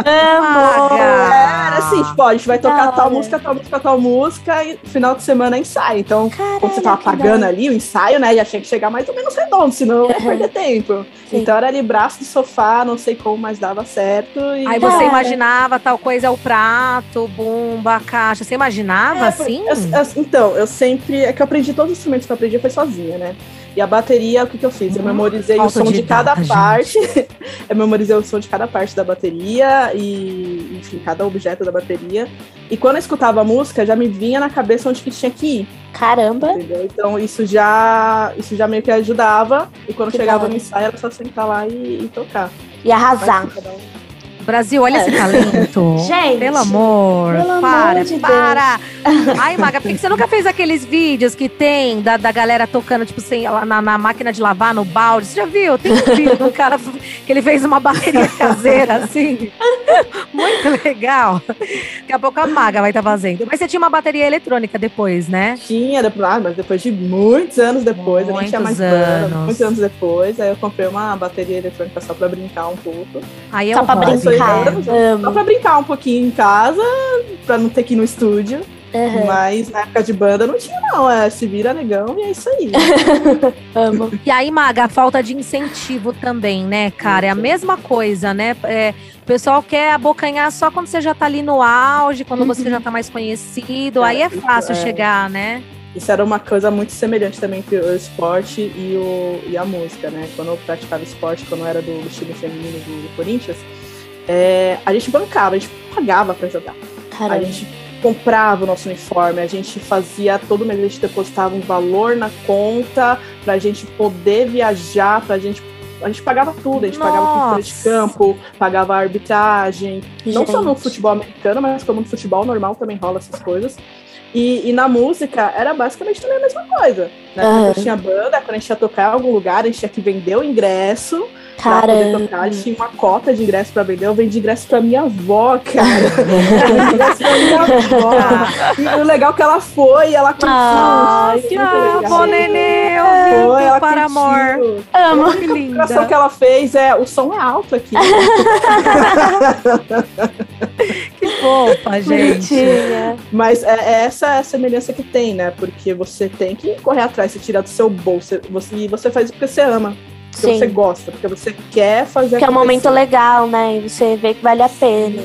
É, caraca! Era assim, tipo, ó, a gente vai tocar tal música, tal música, tal música, e final de semana é ensaio. Então, quando você tava pagando ali o ensaio, né, já tinha que chegar mais ou menos redondo, senão eu ia perder tempo. Sim. Então era ali braço do sofá, não sei como, mas dava certo. E... Aí você imaginava tal coisa, é o prato, bumba, a caixa, você imaginava é, assim? Eu, eu, então, eu sempre, é que eu aprendi todos os instrumentos que eu aprendi foi sozinha, né? E a bateria, o que, que eu fiz? Eu hum, memorizei o som de cada gente. parte. eu memorizei o som de cada parte da bateria e, enfim, cada objeto da bateria. E quando eu escutava a música, já me vinha na cabeça onde que tinha que ir. Caramba! Entendeu? Então isso já, isso já meio que ajudava. E quando que chegava no ensaio, era só sentar lá e, e tocar. E arrasar. Brasil, olha esse talento. Gente, Pelo amor. pelo para, amor de para. Ai, Maga, por que você nunca fez aqueles vídeos que tem da, da galera tocando, tipo, sem, na, na máquina de lavar, no balde? Você já viu? Tem um vídeo do cara que ele fez uma bateria caseira, assim. Muito legal. Daqui a pouco a Maga vai estar fazendo. Mas você tinha uma bateria eletrônica depois, né? Tinha, depois- ah, mas depois de muitos anos depois, eu nem tinha mais Muitos anos. muitos anos depois, aí eu comprei uma bateria eletrônica só pra brincar um pouco. Aí é Só pra brincar. Né? Só Amo. pra brincar um pouquinho em casa, pra não ter que ir no estúdio. Uhum. Mas na época de banda não tinha, não. É se vira negão e é isso aí. Amo. E aí, Maga, a falta de incentivo também, né, cara? É a mesma coisa, né? É, o pessoal quer abocanhar só quando você já tá ali no auge, quando você já tá mais conhecido. aí é Isso fácil é- chegar, né? Isso era uma coisa muito semelhante também entre o esporte e, o, e a música, né? Quando eu praticava esporte, quando eu era do, do time feminino do Corinthians, é, a gente bancava, a gente pagava pra jogar. A Caramba. gente comprava o nosso uniforme, a gente fazia todo mês, a gente depositava um valor na conta pra gente poder viajar, pra gente. A gente pagava tudo, a gente pagava pintura de Nossa. campo, pagava a arbitragem, não só no Gente. futebol americano, mas como no futebol normal também rola essas coisas. E, e na música era basicamente também a mesma coisa. Né? Quando Aham. eu tinha banda, quando a gente ia tocar em algum lugar, a gente tinha que vender o ingresso Caramba. tocar. Tinha uma cota de ingresso pra vender. Eu vendi ingresso pra minha avó, cara. Eu vendi ingresso pra minha avó. E o legal é que ela foi, ela curtiu. Que Ah, legal. bom nenê, Foi, ouvindo ela para amor. Amo. Que A coração linda. que ela fez é o som é alto aqui. Que fofa, gente. Bonitinha. Mas é, é essa a semelhança que tem, né? Porque você tem que correr atrás, você tira do seu bolso, você, e você faz porque você ama, porque Sim. você gosta, porque você quer fazer Que é um momento legal, né? E você vê que vale a pena.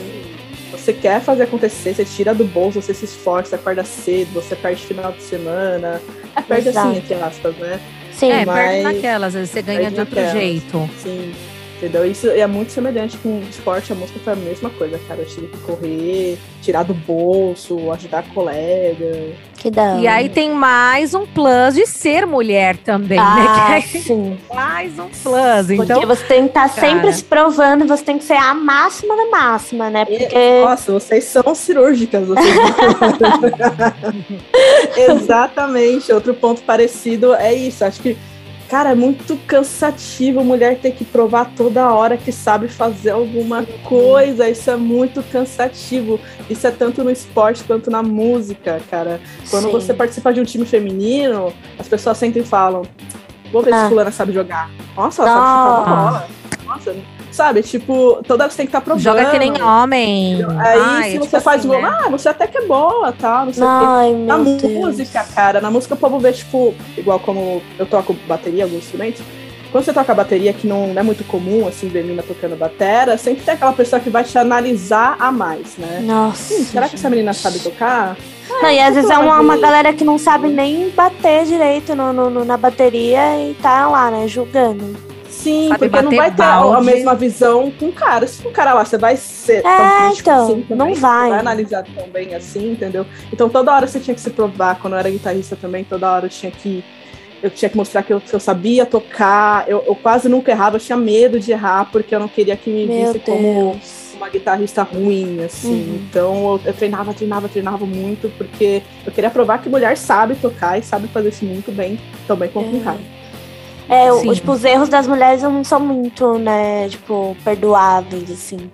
Você quer fazer acontecer, você tira do bolso, você se esforça, você acorda cedo, você perde final de semana. É, perde Exato. assim, entre aspas, né? Sim. É, mas- perde naquelas, às vezes você ganha de outro naquelas. jeito. Sim. Entendeu? Isso é muito semelhante com o esporte, a música foi a mesma coisa, cara. Eu tive que correr, tirar do bolso, ajudar a colega. Que da E aí tem mais um plus de ser mulher também, ah, né? Que é sim. mais um plus. Porque Então, você tem que estar sempre cara. se provando, você tem que ser a máxima da máxima, né? Porque. Nossa, vocês são cirúrgicas. Vocês... Exatamente. Outro ponto parecido é isso. Acho que, cara, é muito cansativo mulher ter que provar toda hora que sabe fazer alguma coisa. Isso é muito cansativo. Isso é tanto no esporte quanto na música, cara. Quando Sim. você participa de um time feminino, as pessoas sempre falam: Vou ver Ah. se fulana sabe jogar. Nossa, ela sabe chutar uma bola. Sabe? Tipo, toda hora você tem que estar provando. joga que nem homem. Aí, Ai, se é você tipo faz assim, né? ah, você até que é boa, tal, não sei o quê. Ai, Na Deus. música, cara, na música o povo vê, tipo, igual como eu toco bateria, alguns instrumentos. Quando você toca bateria, que não é muito comum, assim, ver menina tocando batera, sempre tem aquela pessoa que vai te analisar a mais, né? Nossa. Hum, será que essa menina sabe tocar? Não, e às vezes é uma, uma galera que não sabe nem bater direito no, no- no- na bateria e tá lá, né, julgando. Sim, Sabe porque não vai ter a, mesma visão com o cara. Se o cara lá, você vai ser tão É, então, assim também, não vai. vai analisar tão bem assim, entendeu? Então toda hora você tinha que se provar. Quando eu era guitarrista também, toda hora eu tinha que eu tinha que mostrar que eu, que eu sabia tocar. Eu, eu quase nunca errava, eu tinha medo de errar porque eu não queria que me Meu visse como Deus. uma guitarrista ruim, assim. Uhum. Então eu, eu treinava, treinava, treinava muito porque eu queria provar que mulher sabe tocar e sabe fazer isso muito bem, também quanto um É. cara. É, o- tipo, os erros das mulheres não são muito, né, tipo, perdoáveis, assim.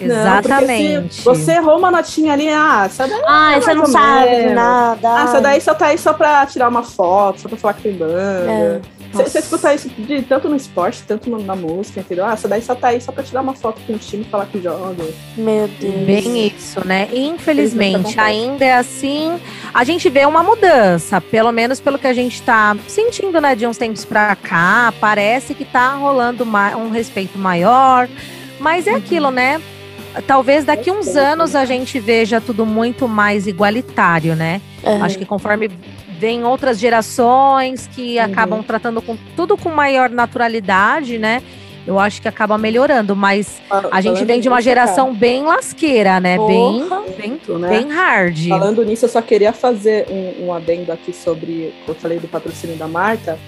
Não, Exatamente. se você errou uma notinha ali, ah, essa daí, Ah, você mais não ou sabe menos. nada. ah, essa daí só tá aí só pra tirar uma foto, só pra falar que tem banda. É. Você, Nossa. você escuta isso de, tanto no esporte, tanto no- na música, entendeu? Ah, essa daí só tá aí só pra tirar uma foto com o time e falar que joga. Meu Deus. Bem isso, né? Infelizmente, ainda é assim. A gente vê uma mudança, pelo menos pelo que a gente tá sentindo, né, de uns tempos pra cá. Parece que tá rolando um respeito maior. Mas é Uhum. aquilo, né? Talvez daqui uns Respeito, anos a gente veja tudo muito mais igualitário, né? É. Acho que conforme vem outras gerações que Uhum. acabam tratando com tudo com maior naturalidade, né? Eu acho que acaba melhorando, mas a gente Falando vem de uma geração bem lasqueira, né? Bem, Porra. bem, Muito, né? bem hard. Falando nisso, eu só queria fazer um, um adendo aqui sobre. Eu falei do patrocínio da Marta.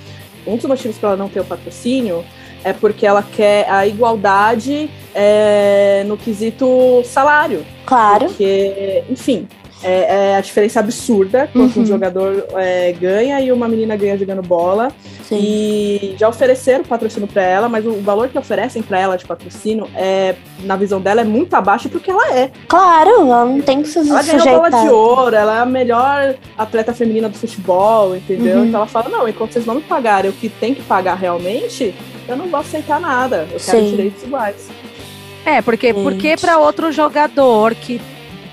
Um dos motivos para ela não ter o patrocínio é porque ela quer a igualdade é, no quesito salário. Claro. Porque, enfim, é, é a diferença absurda quando Uhum. um jogador é, ganha e uma menina ganha jogando bola. Sim. E já ofereceram patrocínio pra ela, mas o valor que oferecem pra ela de patrocínio é, na visão dela, é muito abaixo do que ela é. Claro, ela não tem que se Ela ganhou bola de sujeitar. ouro, ela é a melhor atleta feminina do futebol, entendeu? Uhum. Então ela fala: não, enquanto vocês não me pagarem o que tem que pagar realmente, eu não vou aceitar nada. Eu quero Sim. direitos iguais. É, porque, Gente. porque para outro jogador que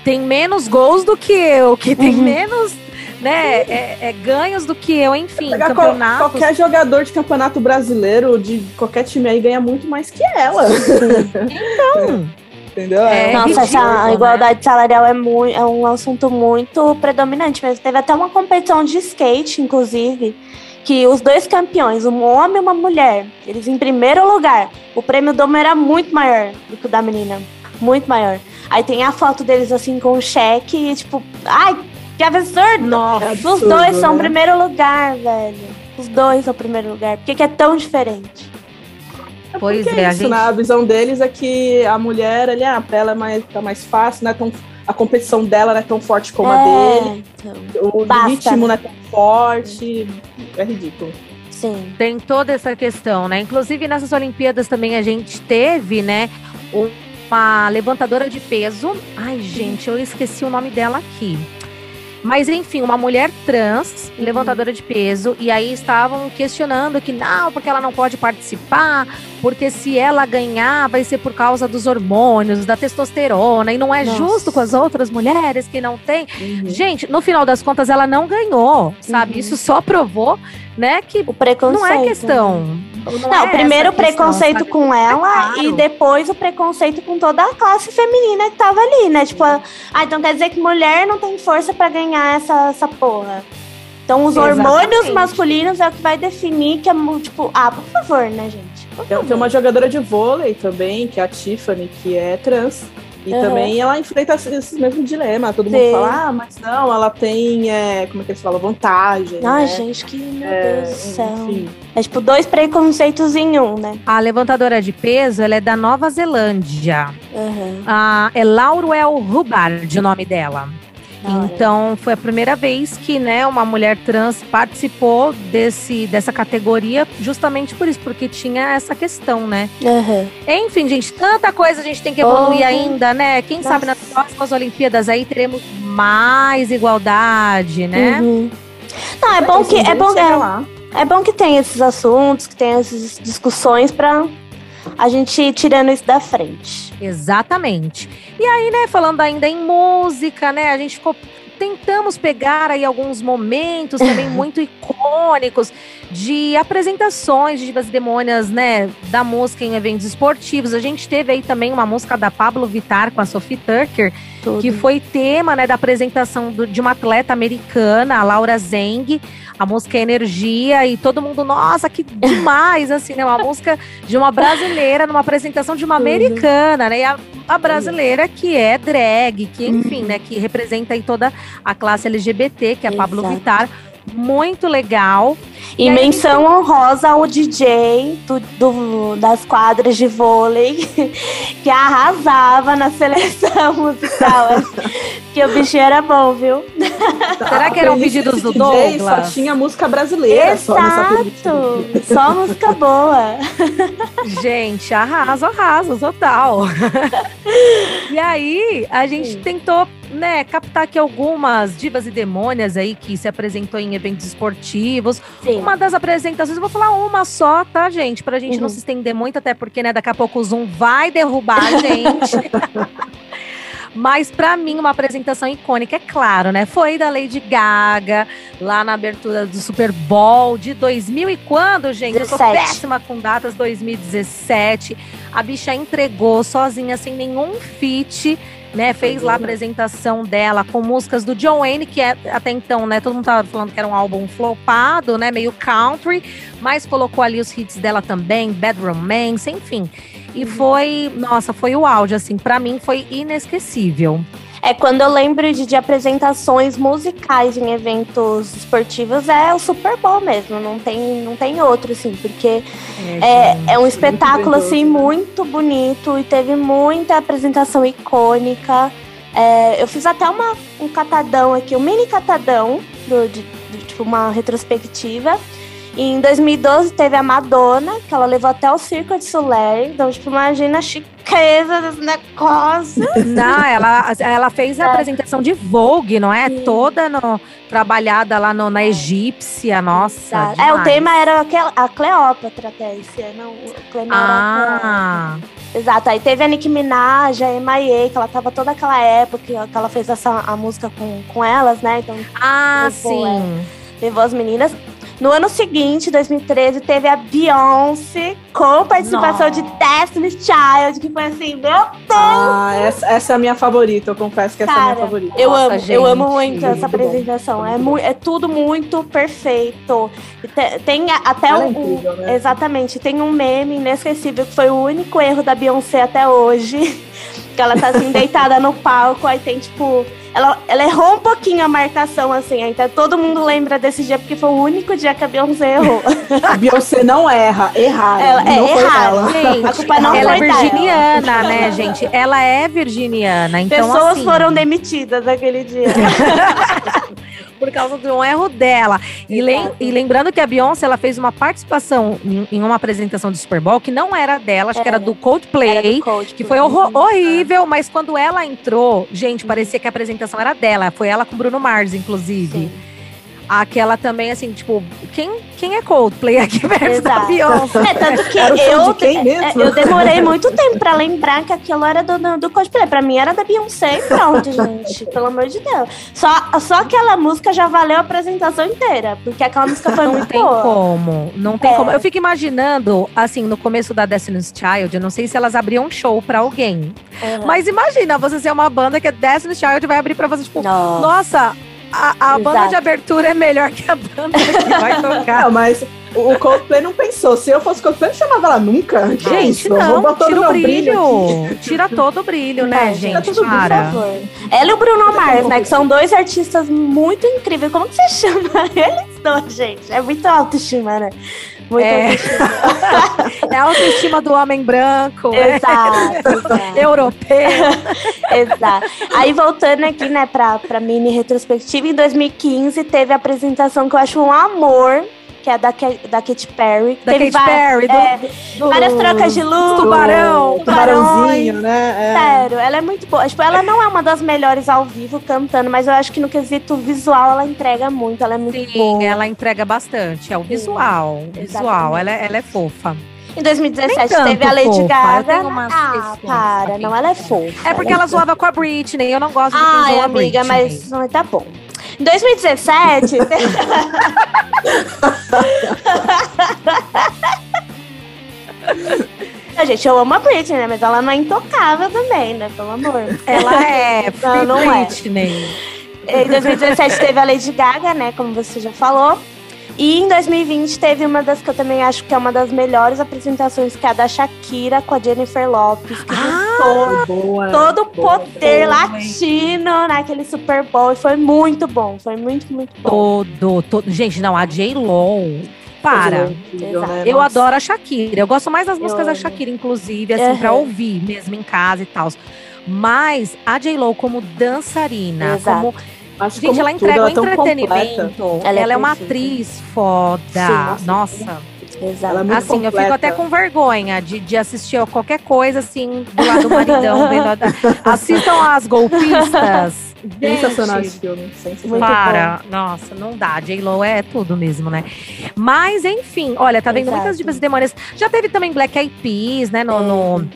tem menos gols do que eu, que tem Uhum. menos né, é, é ganhos do que eu, enfim, Pegar qual- campeonatos. qualquer jogador de campeonato brasileiro, de qualquer time aí, ganha muito mais que ela. Então, Entendeu? É, Nossa, ridículo, essa né? igualdade salarial é, muito, é um assunto muito predominante mesmo. Teve até uma competição de skate, inclusive, que os dois campeões, um homem e uma mulher, eles em primeiro lugar. O prêmio do homem era muito maior do que o da menina. Muito maior. Aí tem a foto deles assim com o cheque e tipo, ai, que absurdo! Nossa, É Os absurdo, dois são né? primeiro lugar, velho. Os dois são primeiro lugar. Por que, que é tão diferente? pois Porque é, a isso, gente. né? A visão deles é que a mulher, ali, ah, pra ela é mais, tá mais fácil, não é tão, a competição dela não é tão forte como a dele, então, o Basta, ritmo né? não é tão forte. É ridículo. sim. Tem toda essa questão, né? Inclusive nessas Olimpíadas também a gente teve, né, uma levantadora de peso. Ai, gente, eu esqueci o nome dela aqui. Mas enfim, uma mulher trans, levantadora de peso, e aí estavam questionando que não, porque ela não pode participar, porque se ela ganhar vai ser por causa dos hormônios, da testosterona, e não é Nossa. justo com as outras mulheres que não têm. Uhum. Gente, no final das contas, ela não ganhou, sabe? Uhum. Isso só provou, né, que O preconceito. não é questão. Não, Não, é primeiro o preconceito sabe? com ela claro. e depois o preconceito com toda a classe feminina que tava ali, né? Tipo, ah, então quer dizer que mulher não tem força pra ganhar essa, essa porra. Então os Exatamente. hormônios masculinos é o que vai definir que é, tipo, ah, por favor, né, gente? Por favor. tem uma jogadora de vôlei também, que é a Tiffany, que é trans. E Uhum. também ela enfrenta esse mesmo dilema. Todo mundo Sim. fala, ah, mas não, ela tem, é, como é que eles falam, vantagem. Ai, né? gente, que meu É, Deus do céu. enfim. É tipo dois preconceitos em um, né? A levantadora de peso, ela é da Nova Zelândia. Uhum. Ah, é Lauruel Hubbard o nome dela. Da hora. Então, foi a primeira vez que, né, uma mulher trans participou desse, dessa categoria, justamente por isso, porque tinha essa questão, né? Uhum. Enfim, gente, tanta coisa a gente tem que evoluir Uhum. ainda, né? Quem Nossa. sabe nas próximas Olimpíadas aí teremos mais igualdade, né? Uhum. Não, é bom que Um dia é bom, é, é bom que tem esses assuntos, que tem essas discussões pra a gente ir tirando isso da frente. Exatamente. E aí, né, falando ainda em música, né, a gente ficou tentamos pegar aí alguns momentos também muito icônicos de apresentações de divas e demônias, né, da música em eventos esportivos. A gente teve aí também uma música da Pablo Vittar com a Sophie Tucker, Tudo. que foi tema, né, da apresentação do- de uma atleta americana, a Laura Zeng. A música é Energia e todo mundo, nossa, que demais, assim, né? Uma música de uma brasileira numa apresentação de uma americana, né? E a, a brasileira que é drag, que enfim, né? Que representa aí toda a classe LGBT, que é a Pablo Exato. Vittar. Muito legal. E E menção honrosa ao DJ do, do- das quadras de vôlei, que arrasava na seleção musical. que o bichinho era bom, viu? Será que eram pedidos do DJ Douglas? Só tinha música brasileira só. Exato! Só música boa. Gente, arraso, arraso, total. e aí, a gente tentou, né, captar aqui algumas divas e demônias aí que se apresentou em eventos esportivos. Sim. Uma das apresentações, eu vou falar uma só, tá, gente? Pra gente não Uhum. se estender muito, até porque, né, daqui a pouco o Zoom vai derrubar a gente. Mas pra mim, uma apresentação icônica, é claro, né? Foi da Lady Gaga, lá na abertura do Super Bowl de 2000 e quando, gente? Eu sou 17. péssima com datas, 2017. A bicha entregou sozinha, sem nenhum feat, né? Fez lá a apresentação dela com músicas do John Wayne, que é até então, né? Todo mundo tava falando que era um álbum flopado, né? Meio country, mas colocou ali os hits dela também, Bad Romance, enfim. E foi, nossa, foi o áudio, assim, pra mim foi inesquecível. É, quando eu lembro de, de apresentações musicais em eventos esportivos, é o Super Bowl mesmo, não tem, não tem outro, assim, porque é, é um espetáculo, assim, muito bonito e teve muita apresentação icônica. É, eu fiz até uma, um catadão aqui, um mini catadão, do, de, de, tipo, uma retrospectiva. Em 2012 teve a Madonna, que ela levou até o Circo de Soleil. Então, tipo, imagina a chiqueza desse negócio. Não, ela, ela fez a É. apresentação de Vogue, não é? Sim. Toda no, trabalhada lá no, na egípcia, nossa. é, o tema era aquela- a Cleópatra até esse ano. Ah, Exato, aí teve a Nicki Minaj, a M.I.A., que ela tava toda aquela época que ela fez essa, a música com, com elas, né? Então ah, Levou, sim. levou as meninas. No ano seguinte, 2013, teve a Beyoncé com participação Nossa. de Destiny's Child, que foi assim, meu Deus! Ah, essa, essa é a minha favorita, eu confesso que essa é a minha Cara, favorita. Eu Nossa, amo, gente, eu amo muito essa bom, apresentação. É, muito é tudo muito perfeito. E te- Tem, a- até Ela é um. incrível, né? Exatamente, tem um meme inesquecível que foi o único erro da Beyoncé até hoje. Que ela tá assim, deitada no palco, aí tem tipo. Ela, ela errou um pouquinho a marcação, assim, tá- todo mundo lembra desse dia, porque foi o único dia que a Beyoncé errou. A Beyoncé não erra, erraram. Ela- é, não foi erraram. ela. Gente, A culpa não ela é virginiana, né, gente? Ela é virginiana, então Pessoas assim, foram demitidas naquele dia. por causa de um erro dela. E, lem- e lembrando que a Beyoncé ela fez uma participação em, em uma apresentação do Super Bowl que não era dela, acho que era Era. do Coldplay. Era do coach, Que foi horro- horrível, mas quando ela entrou, gente, parecia que a apresentação era dela. Foi ela com Bruno Mars, inclusive. Sim. Aquela também, assim, tipo, quem, quem é Coldplay aqui perto da Exato. Beyoncé? É, tanto que eu, de é, eu demorei muito tempo pra lembrar que aquilo era do, do, do Coldplay. Pra mim era da Beyoncé e pronto, gente. Pelo amor de Deus. Só, só aquela música já valeu a apresentação inteira. Porque aquela música foi Não muito tem boa. como, não tem É. como. Eu fico imaginando, assim, no começo da Destiny's Child, eu não sei se elas abriam show pra alguém. Uhum. Mas imagina, você ser uma banda que é Destiny's Child vai abrir pra você, tipo, nossa, a, a banda de abertura é melhor que a banda que vai tocar. Não, mas o Coldplay não pensou. Se eu fosse Coldplay, eu não chamava ela nunca. Que Gente, isso? Eu não, vou botar tira o brilho. aqui. Tira todo o brilho, né, Não, gente? tira todo o brilho, Por Para. favor. Ela e o Bruno Mars, né? Que são dois artistas muito incríveis. Como que você chama eles dois, gente? É muito autoestima, né? Muito É. autoestima. É a autoestima do homem branco, é Exato, exato. europeu. Exato. Aí voltando aqui, né, pra, pra mini retrospectiva, em 2015 teve a apresentação que eu acho um amor, que é da, da Katy Perry. Da Teve Katy Perry, do, é, do- várias trocas de luz. Tubarão. Tubarãozinho, né? É. Sério, ela é muito boa. Tipo, ela não é uma das melhores ao vivo cantando, mas eu acho que no quesito visual ela entrega muito. Ela é muito Sim, boa. ela entrega bastante. É o visual. o Visual, ela, é- ela é fofa. Em 2017 Nem tanto teve a Lady fofa, Gaga. Ah, para, não, ela é fofa. É porque ela zoava com a Britney. Eu não gosto de quem Ai, zoa a amiga, Britney. mas mas tá bom. Em 2017, a gente, eu amo a Britney, né? Mas ela não é intocável também, né? Pelo amor. Ela é Não, não é. Britney. Em 2017 teve a Lady Gaga, né? Como você já falou. E em 2020 teve uma das que eu também acho que é uma das melhores apresentações, que é a da Shakira com a Jennifer Lopes. Que juntou Boa, todo o boa, poder boa. latino naquele Super Bowl. E foi muito bom. Foi muito, muito bom. Todo, todo. Gente, não, a J-Lo. Para. Exato. né? Eu Nossa. adoro a Shakira. Eu gosto mais das músicas da. Shakira, inclusive, assim, pra Aham. ouvir mesmo em casa e tal. Mas a J-Lo como dançarina, Exato. como Acho Gente, ela tudo, entrega o ela é tão completa. entretenimento. Ela, Ela é é uma atriz foda. Sim, nossa. nossa. Exato. Ela é muito assim, eu fico completa. até com vergonha de, de assistir a qualquer coisa assim do lado do maridão. vendo a- Assistam as golpistas. Sensacional esse filme. Sensacional. Muito para. Nossa, não dá. J-Lo é tudo mesmo, né? Mas, enfim, olha, tá vendo Exato. muitas divas e demônias. Já teve também Black Eyed Peas, né? No, É. no,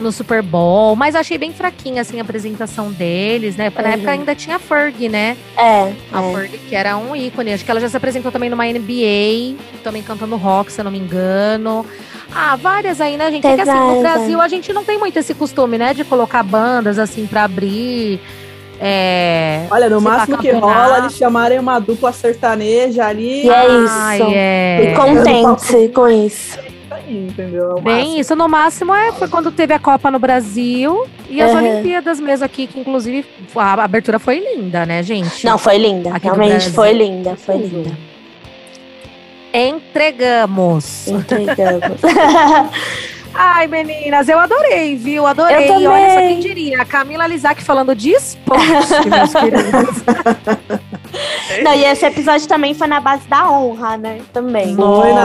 no Super Bowl. Mas eu achei bem fraquinha, assim, a apresentação deles, né? Na Uhum. época ainda tinha Ferg, né? É. A é. Ferg, que era um ícone. Acho que ela já se apresentou também numa NBA, também cantando rock, se eu não me engano. Ah, várias aí, né, gente? É que Tem assim, no Brasil a gente não tem muito esse costume, né? De colocar bandas, assim, pra abrir. É... Olha, no máximo que rola, eles chamarem uma dupla sertaneja ali. E é Ai, isso. é. E contente com isso. Entendeu? É Bem, isso no máximo é, foi quando teve a Copa no Brasil e as Uhum. Olimpíadas mesmo aqui, que inclusive a abertura foi linda, né, gente? Não, foi linda. Aqui Realmente foi linda, foi linda. Entregamos. Entregamos. Ai, meninas, eu adorei, viu? Adorei. Eu. Olha só quem diria. A Camila Lizac falando de esporte, meus queridos. Não, e esse episódio também foi na base da honra, né? Também. Foi, né?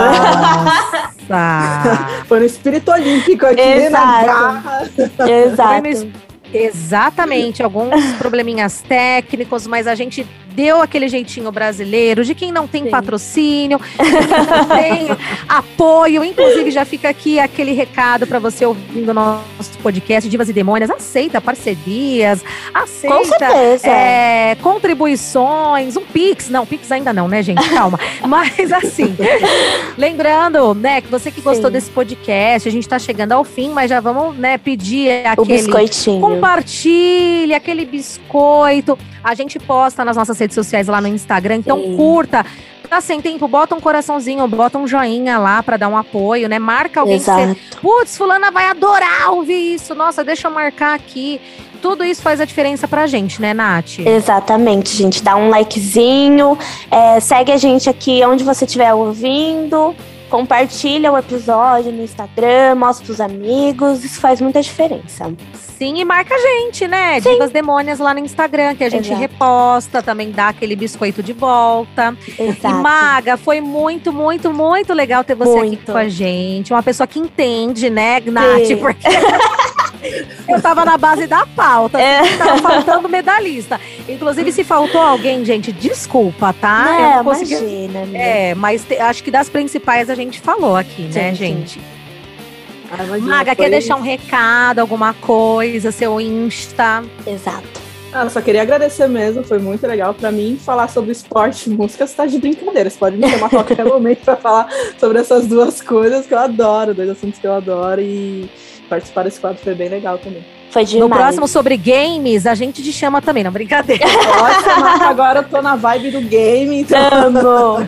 Nossa! Foi no espírito olímpico aqui, na Exato. garra. Exato. Exatamente, alguns probleminhas técnicos, mas a gente deu aquele jeitinho brasileiro de quem não tem Sim. patrocínio, de quem não tem apoio. Inclusive, já fica aqui aquele recado para você ouvindo o nosso podcast Divas e Demônias. Aceita parcerias, aceita Com certeza. é, contribuições, um Pix. Não, Pix ainda não, né, gente? Calma. Mas assim, lembrando, né, que você que gostou Sim. desse podcast, a gente tá chegando ao fim, mas já vamos, né, pedir o aquele. biscoitinho. Compartilhe aquele biscoito. A gente posta nas nossas redes sociais lá no Instagram, então Sim. curta. Tá sem tempo, bota um coraçãozinho, bota um joinha lá pra dar um apoio, né? Marca alguém que você Exato. Putz, fulana vai adorar ouvir isso. Nossa, deixa eu marcar aqui. Tudo isso faz a diferença pra gente, né, Nath? Exatamente, gente. Dá um likezinho, é, segue a gente aqui onde você estiver ouvindo, compartilha o episódio no Instagram, mostra pros amigos, isso faz muita diferença. Sim, e marca a gente, né? Divas Demônias lá no Instagram, que a gente Exato. reposta, também dá aquele biscoito de volta. Exato. E Maga, foi muito, muito, muito legal ter você aqui Muito. com a gente. Uma pessoa que entende, né? Sim. Porque eu tava na base da pauta. É. Tava faltando medalhista. Inclusive, se faltou alguém, gente, desculpa, tá? Eu Não, não consegui- imagina. É, mas te- acho que das principais a gente falou aqui, né, Sim, sim. Ah, Maga, foi- quer deixar um recado, alguma coisa, seu Insta? Exato. Ah, eu só queria agradecer mesmo, foi muito legal pra mim falar sobre esporte e música. Você tá de brincadeira, você pode me chamar a qualquer momento pra falar sobre essas duas coisas que eu adoro, dois assuntos que eu adoro e participar desse quadro foi bem legal também. Foi demais. No próximo sobre games, a gente te chama também, não brincadeira. Nossa, agora eu tô na vibe do game, então.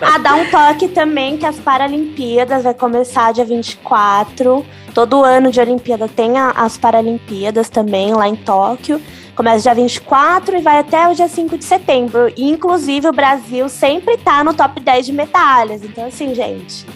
Ah, dá um toque também que as Paralimpíadas vai começar dia 24. Todo ano de Olimpíada tem as Paralimpíadas também lá em Tóquio. Começa dia 24 e vai até o dia 5 de setembro. E, inclusive, o Brasil sempre tá no top 10 de medalhas. Então, assim, gente,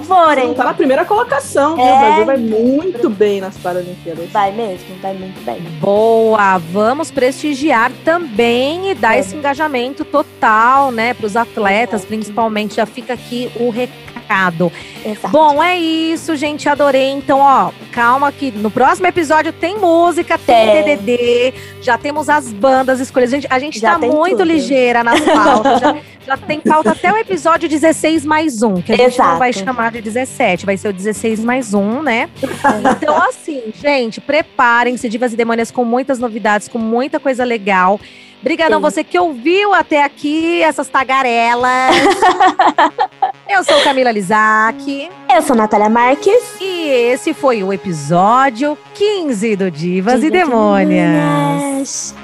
por favor, Você não hein? tá na primeira colocação, viu? É. O Brasil vai muito bem nas Paralimpíadas. Vai mesmo, vai muito bem. Boa, vamos prestigiar também e dar Vamos. esse engajamento total, né, para os atletas, Exato. principalmente. Já fica aqui o recado. Exato. Bom, é isso, gente. Adorei. Então, ó, calma que no próximo episódio tem música, tem, Tem. DDD, já temos as bandas escolhidas. Gente, a gente Já tá muito tudo. ligeira nas pautas. já, já tem pauta até o episódio 16 mais um, que a gente não vai chamar de 17, vai ser o 16 mais um, né? Então, assim, gente, preparem-se, Divas e Demônias, com muitas novidades, com muita coisa legal. Obrigadão Sim. você que ouviu até aqui essas tagarelas. Eu sou Camila Lizac. Eu sou Natália Marques. E esse foi o episódio 15 do Divas e Diva Demônias. Demônias.